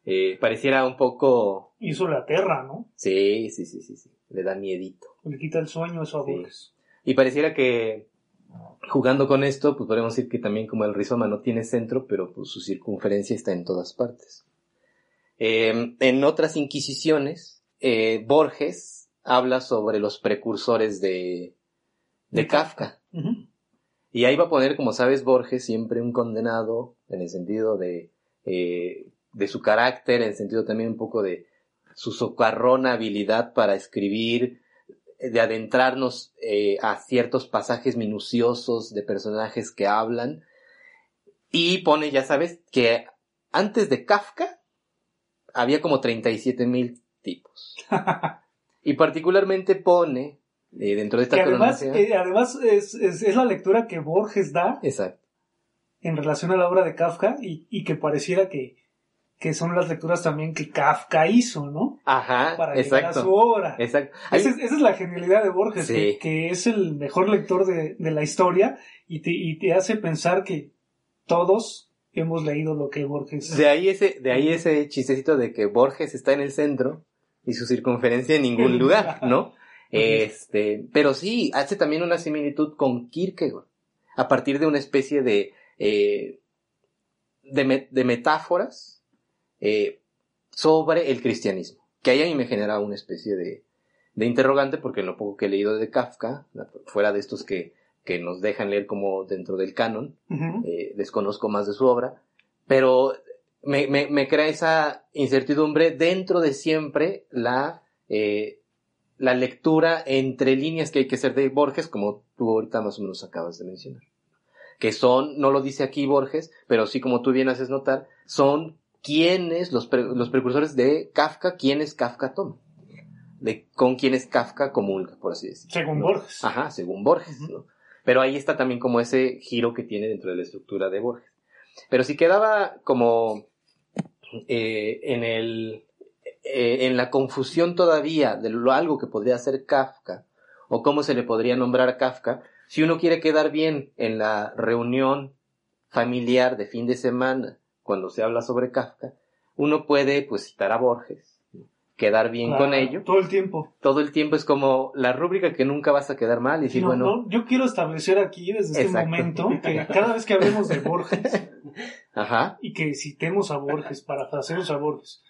Eh, pareciera un poco... Hizo la terra, ¿no? Sí, sí, sí, sí, sí, le da miedito. Le quita el sueño eso a Sí. Borges. Y pareciera que jugando con esto, pues podemos decir que también como el rizoma no tiene centro, pero pues su circunferencia está en todas partes. Eh, en otras inquisiciones, Borges habla sobre los precursores de, de De Kafka. Y ahí va a poner, como sabes, Borges siempre un condenado en el sentido de, eh, de su carácter, en el sentido también un poco de su socarrona habilidad para escribir, de adentrarnos eh, a ciertos pasajes minuciosos de personajes que hablan. Y pone, ya sabes, que antes de Kafka había como 37 mil tipos. Y particularmente pone, eh, dentro de esta Que además, eh, además es, es, es la lectura que Borges da Exacto. en relación a la obra de Kafka y, y que pareciera que, que son las lecturas también que Kafka hizo, ¿no? Ajá, Para llegar a exacto. su obra. Exacto. Ahí- Esa es, esa es la genialidad de Borges, Sí. que, que es el mejor lector de, de la historia y te, y te hace pensar que todos hemos leído lo que Borges... de ahí ese, de ahí ese chistecito de que Borges está en el centro y su circunferencia en ningún lugar, ¿no? Este, pero sí, hace también una similitud con Kierkegaard, a partir de una especie de, eh, de, me- de metáforas eh, sobre el cristianismo, que ahí a mí me genera una especie de, de interrogante, porque en lo poco que he leído de Kafka, fuera de estos que, que nos dejan leer como dentro del canon, eh, desconozco más de su obra, pero me, me, me crea esa incertidumbre dentro de siempre la, eh, la lectura entre líneas que hay que hacer de Borges, como tú ahorita más o menos acabas de mencionar. Que son, no lo dice aquí Borges, pero sí como tú bien haces notar, son quienes, los, pre- los precursores de Kafka, quienes Kafka toma. De con quienes Kafka comulga, por así decirlo. Según ¿no? Borges. Ajá, según Borges. ¿no? Pero ahí está también como ese giro que tiene dentro de la estructura de Borges. Pero si quedaba como eh, en el eh, en la confusión todavía de lo algo que podría ser Kafka o cómo se le podría nombrar Kafka, si uno quiere quedar bien en la reunión familiar de fin de semana cuando se habla sobre Kafka, uno puede pues citar a Borges, quedar bien con ello. Todo el tiempo. Todo el tiempo es como la rúbrica que nunca vas a quedar mal y decir, bueno... yo quiero establecer aquí desde este momento que cada vez que hablemos de Borges Ajá. y que citemos a Borges, parafraseemos a Borges,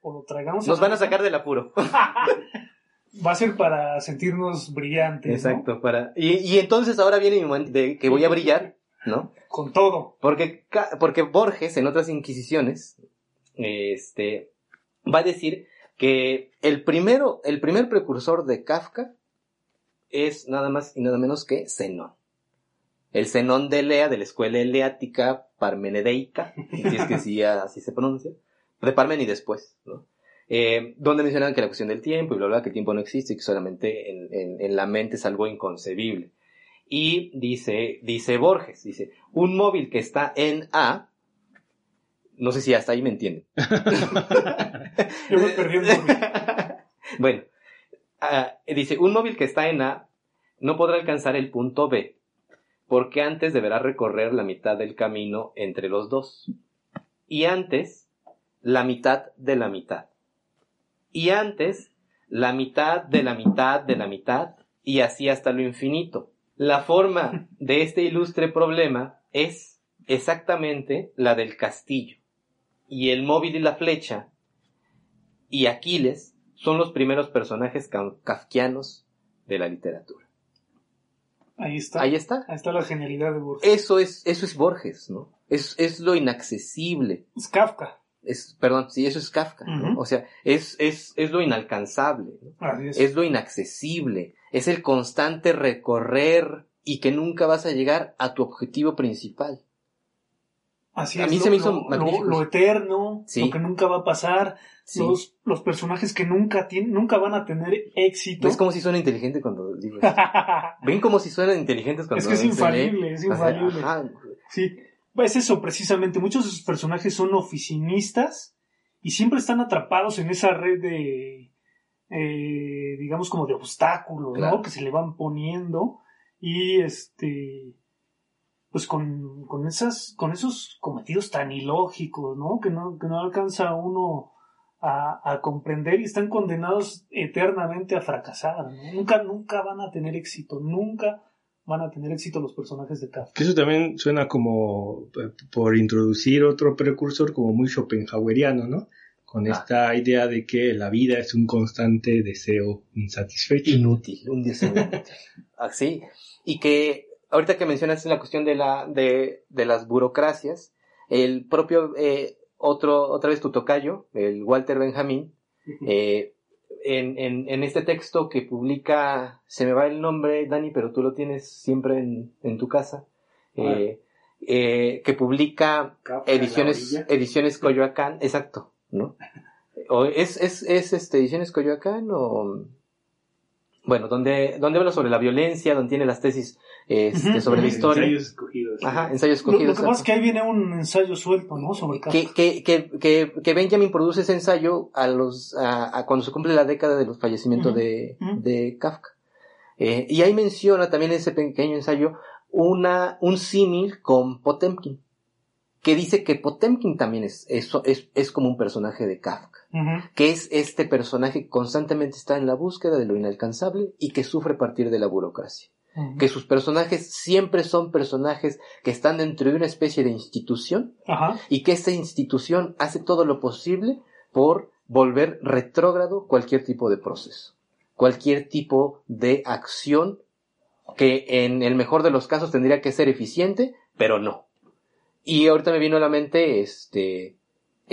o lo traigamos... Nos van a sacar del apuro. va a ser para sentirnos brillantes. Exacto, para... Y, y entonces ahora viene mi momento de que voy a brillar, ¿no? Con todo. Porque, porque Borges, en otras inquisiciones, este, va a decir que el primero, el primer precursor de Kafka es nada más y nada menos que Zenón. El Zenón de Elea, de la escuela eleática parmenedeica, si es que sí, así se pronuncia, de Parmenides después, ¿no? Eh, donde mencionan que la cuestión del tiempo y bla, bla, que el tiempo no existe y que solamente en, en, la mente es algo inconcebible. Y dice, dice Borges, dice, un móvil que está en A no sé si hasta ahí me entienden. Yo me perdí un móvil. bueno, ah, dice, un móvil que está en A no podrá alcanzar el punto B, porque antes deberá recorrer la mitad del camino entre los dos. Y antes, la mitad de la mitad. Y antes, la mitad de la mitad de la mitad, y así hasta lo infinito. La forma de este ilustre problema es exactamente la del castillo y el móvil y la flecha y Aquiles son los primeros personajes kafkianos de la literatura. Ahí está. Ahí está. Ahí está la genialidad de Borges. Eso es, eso es Borges, ¿no? Es, es lo inaccesible. Es Kafka. Es, perdón, sí, eso es Kafka, ¿no? O sea, es, es, es lo inalcanzable, es. es lo inaccesible, es el constante recorrer y que nunca vas a llegar a tu objetivo principal. Así a mí se me hizo lo, eterno, lo que nunca va a pasar, los, los personajes que nunca tienen, nunca van a tener éxito. Es como si suena inteligente cuando digo Ven como si suenan inteligentes cuando Es que es infalible, es infalible. Sí, es eso precisamente. Muchos de sus personajes son oficinistas y siempre están atrapados en esa red de, eh, digamos como de obstáculos, ¿no? Que se le van poniendo y este pues con, con, esas, con esos cometidos tan ilógicos, ¿no? Que no, que no alcanza uno a, a comprender y están condenados eternamente a fracasar, ¿no? Nunca, nunca van a tener éxito, nunca van a tener éxito los personajes de Kafka. Que eso también suena como, eh, por introducir otro precursor, como muy schopenhaueriano, ¿no? Con ah. esta idea de que la vida es un constante deseo insatisfecho. Inútil, un deseo inútil. Así. Y que ahorita que mencionaste la cuestión de, la, de, de las burocracias, el propio, eh, otro, otra vez tu tocayo, el Walter Benjamin, eh, en, en, en, este texto que publica, se me va el nombre, Dani, pero tú lo tienes siempre en, en tu casa, eh, eh, que publica ediciones, ediciones Coyoacán, exacto, ¿no? O es, es, es este, ediciones Coyoacán o, bueno, donde, donde habla sobre la violencia, donde tiene las tesis este, sobre la historia. Ensayos escogidos. Ajá, ensayos escogidos. Lo, que pasa es que ahí viene un ensayo suelto, ¿no? Sobre que, que, que, que, Benjamin produce ese ensayo a los, a, cuando se cumple la década de los fallecimientos de, de Kafka. Eh, y ahí menciona también en ese pequeño ensayo una, un símil con Potemkin que dice que Potemkin también es, es, es, es como un personaje de Kafka, que es este personaje que constantemente está en la búsqueda de lo inalcanzable y que sufre a partir de la burocracia. Que sus personajes siempre son personajes que están dentro de una especie de institución y que esta institución hace todo lo posible por volver retrógrado cualquier tipo de proceso, cualquier tipo de acción que en el mejor de los casos tendría que ser eficiente, pero no. Y ahorita me vino a la mente este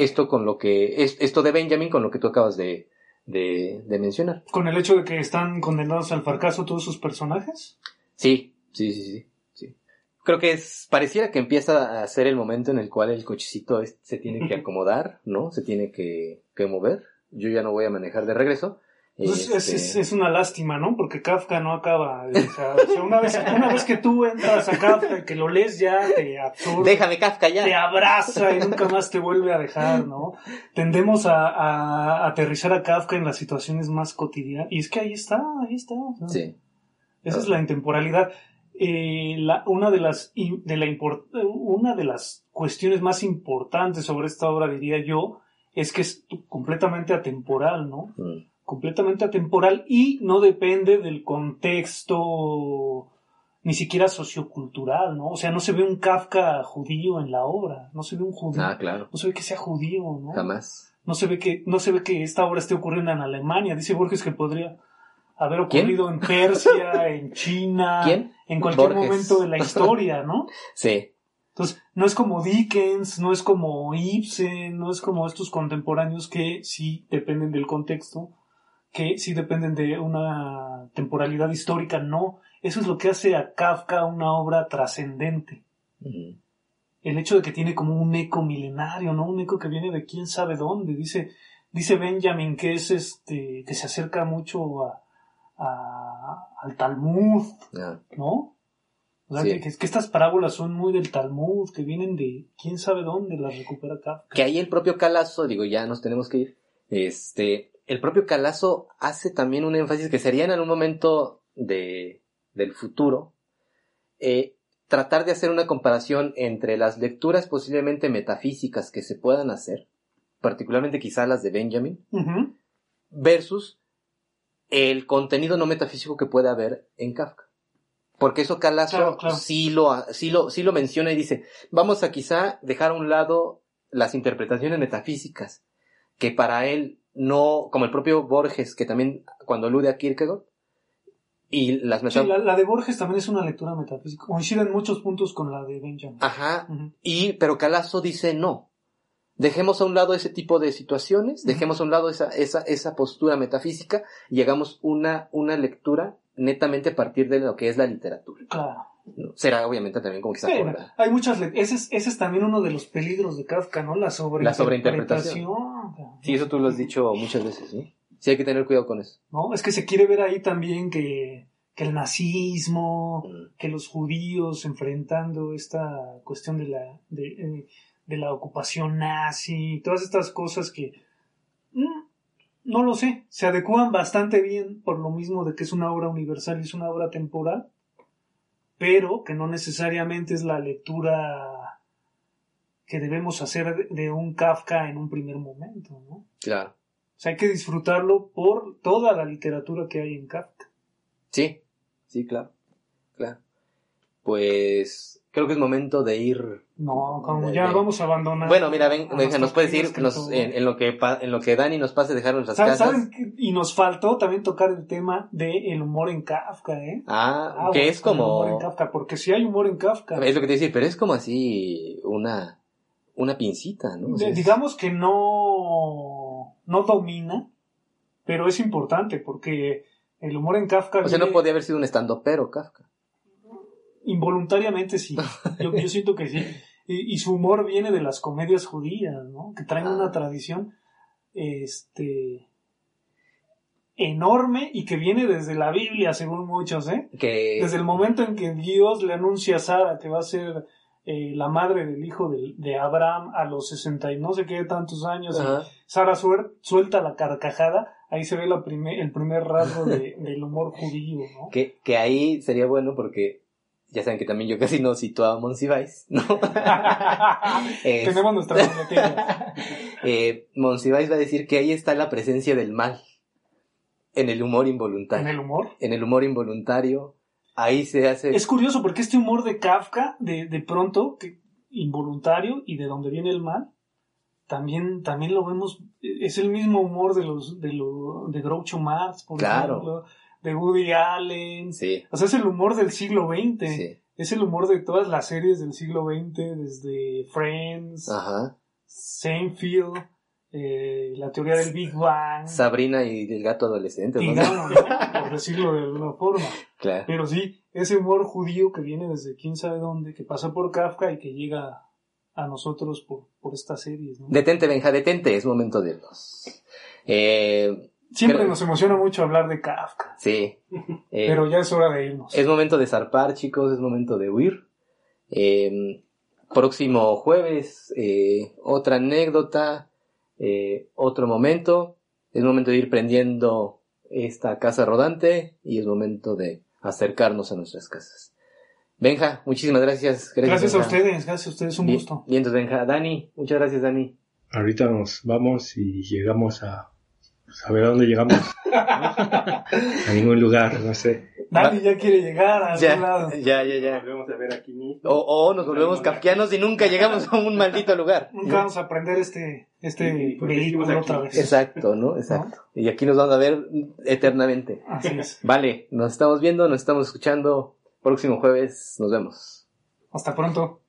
esto con lo que es, esto de Benjamin con lo que tú acabas de, de, mencionar. ¿Con el hecho de que están condenados al fracaso todos sus personajes? Sí, sí, sí, sí. sí. Creo que es, pareciera que empieza a ser el momento en el cual el cochecito se tiene que acomodar, ¿no? Se tiene que, que mover. Yo ya no voy a manejar de regreso. Pues es, es, es, una lástima, ¿no? Porque Kafka no acaba. O sea, o sea, una, vez, una vez que tú entras a Kafka y que lo lees ya, te absorbe. Déjame Kafka ya. Te abraza y nunca más te vuelve a dejar, ¿no? Tendemos a, a, aterrizar a Kafka en las situaciones más cotidianas. Y es que ahí está, ahí está. ¿no? Sí. Esa es la intemporalidad. Eh, la, una, de las, de la import, una de las cuestiones más importantes sobre esta obra, diría yo, es que es completamente atemporal, ¿no? Mm. Completamente atemporal y no depende del contexto ni siquiera sociocultural, ¿no? O sea, no se ve un Kafka judío en la obra, no se ve un judío, Ah, claro. no se ve que sea judío, ¿no? Jamás. No se ve que, no se ve que esta obra esté ocurriendo en Alemania, dice Borges que podría haber ¿Quién? ocurrido en Persia, en China, ¿Quién? en cualquier Borges. momento de la historia, ¿no? Sí. Entonces, no es como Dickens, no es como Ibsen, no es como estos contemporáneos que sí dependen del contexto, que sí dependen de una temporalidad histórica, no. Eso es lo que hace a Kafka una obra trascendente. El hecho de que tiene como un eco milenario, ¿no? Un eco que viene de quién sabe dónde. Dice, dice Benjamin que es este, que se acerca mucho a, a- al Talmud, ¿no? O sea, Sí. que, que estas parábolas son muy del Talmud, que vienen de quién sabe dónde las recupera Kafka. Que ahí el propio Calazo, digo, ya nos tenemos que ir. Este, el propio Calazo hace también un énfasis que sería en algún momento de, del futuro, eh, tratar de hacer una comparación entre las lecturas posiblemente metafísicas que se puedan hacer, particularmente quizá las de Benjamin, versus el contenido no metafísico que puede haber en Kafka. Porque eso Calazo Claro, claro. Sí, lo, sí, lo, sí lo menciona y dice, vamos a quizá dejar a un lado las interpretaciones metafísicas, que para él no, como el propio Borges, que también cuando alude a Kierkegaard, y las Sí, la, la de Borges también es una lectura metafísica. Coincide en muchos puntos con la de Benjamin. Ajá, y, pero Calazo dice no. Dejemos a un lado ese tipo de situaciones, dejemos a un lado esa, esa, esa postura metafísica y hagamos una, una lectura netamente a partir de lo que es la literatura. Claro. Será obviamente también como que se Sí, hay muchas ese es, ese es también uno de los peligros de Kafka, ¿no? La sobreinterpretación. sobreinterpretación. Sí, eso tú lo has dicho muchas veces, ¿no? Sí hay que tener cuidado con eso. ¿no? Es que se quiere ver ahí también que, que el nazismo, Mm. que los judíos enfrentando esta cuestión de la, de, eh, de la ocupación nazi, todas estas cosas que mm, no lo sé, se adecúan bastante bien por lo mismo de que es una obra universal y es una obra temporal, pero que no necesariamente es la lectura que debemos hacer de- un Kafka en un primer momento, ¿no? Claro. O sea, hay que disfrutarlo por toda la literatura que hay en Kafka. Sí, sí, claro. Claro. Pues creo que es momento de ir. No, como De- ya de- vamos a abandonar. Bueno, mira, ven, nos puedes ir nos- en, en lo que en lo que Dani nos pase dejar nuestras ¿Saben- casas. saben? Y nos faltó también tocar el tema del humor en Kafka, ¿eh? Ah, Aguas que es humor en como Kafka, porque si hay humor en Kafka. es lo que te decía, pero es como así una una pincita, ¿no? O sea, de- es- digamos que no, no domina, pero es importante porque el humor en Kafka o sea, no podía haber sido un estando pero Kafka. Involuntariamente sí. Yo, yo siento que sí. Y, y su humor viene de las comedias judías, ¿no? Que traen Ah. una tradición este enorme y que viene desde la Biblia, según muchos, ¿eh? Que Desde el momento en que Dios le anuncia a Sara que va a ser eh, la madre del hijo de, de Abraham a los 60 y no sé qué tantos años, y. Sara suelta la carcajada, ahí se ve la primer, el primer rasgo de- del humor judío, ¿no? que, que ahí sería bueno porque ya saben que también yo casi no cito a Monsiváis, ¿no? Es- Tenemos nuestra eh, Monsiváis va a decir que ahí está la presencia del mal en el humor involuntario. en el humor. En el humor involuntario, ahí se hace... Es curioso porque este humor de Kafka, de, de pronto, que, involuntario y de donde viene el mal, también, también lo vemos, es el mismo humor de los, de lo, de Groucho Marx, por Claro. ejemplo, de Woody Allen. Sí, O sea, es el humor del siglo XX. sí. Es el humor de todas las series del siglo XX, desde Friends, Ajá. Seinfeld, eh, la teoría del Big Bang. Sabrina y el gato adolescente, ¿no? digamos, ¿no? por decirlo de alguna forma. Claro. Pero sí, ese humor judío que viene desde quién sabe dónde, que pasa por Kafka y que llega a nosotros por, por estas series, ¿no? Detente, Benja, detente, es momento de irnos. Eh, Siempre nos emociona mucho hablar de Kafka. Sí. Eh, Pero ya es hora de irnos. Es momento de zarpar, chicos, es momento de huir. Eh, próximo jueves, eh, otra anécdota, otro momento. Es momento de ir prendiendo esta casa rodante y es momento de acercarnos a nuestras casas. Benja, muchísimas gracias. Gracias, a ustedes, gracias a ustedes, un gusto. Bien, entonces Benja. Dani, muchas gracias, Dani. Ahorita nos vamos y llegamos a a ver a dónde llegamos. a ningún lugar, no sé. Dani ya quiere llegar a ya, algún lado. Ya, ya, ya. Volvemos a ver aquí O, o nos volvemos kafkianos y nunca llegamos a un maldito lugar. Nunca vamos a aprender este, este vehículo otra vez. Exacto, ¿no? Exacto. Y aquí nos vamos a ver eternamente. Así es. Vale, nos estamos viendo, nos estamos escuchando. Próximo jueves, nos vemos. Hasta pronto.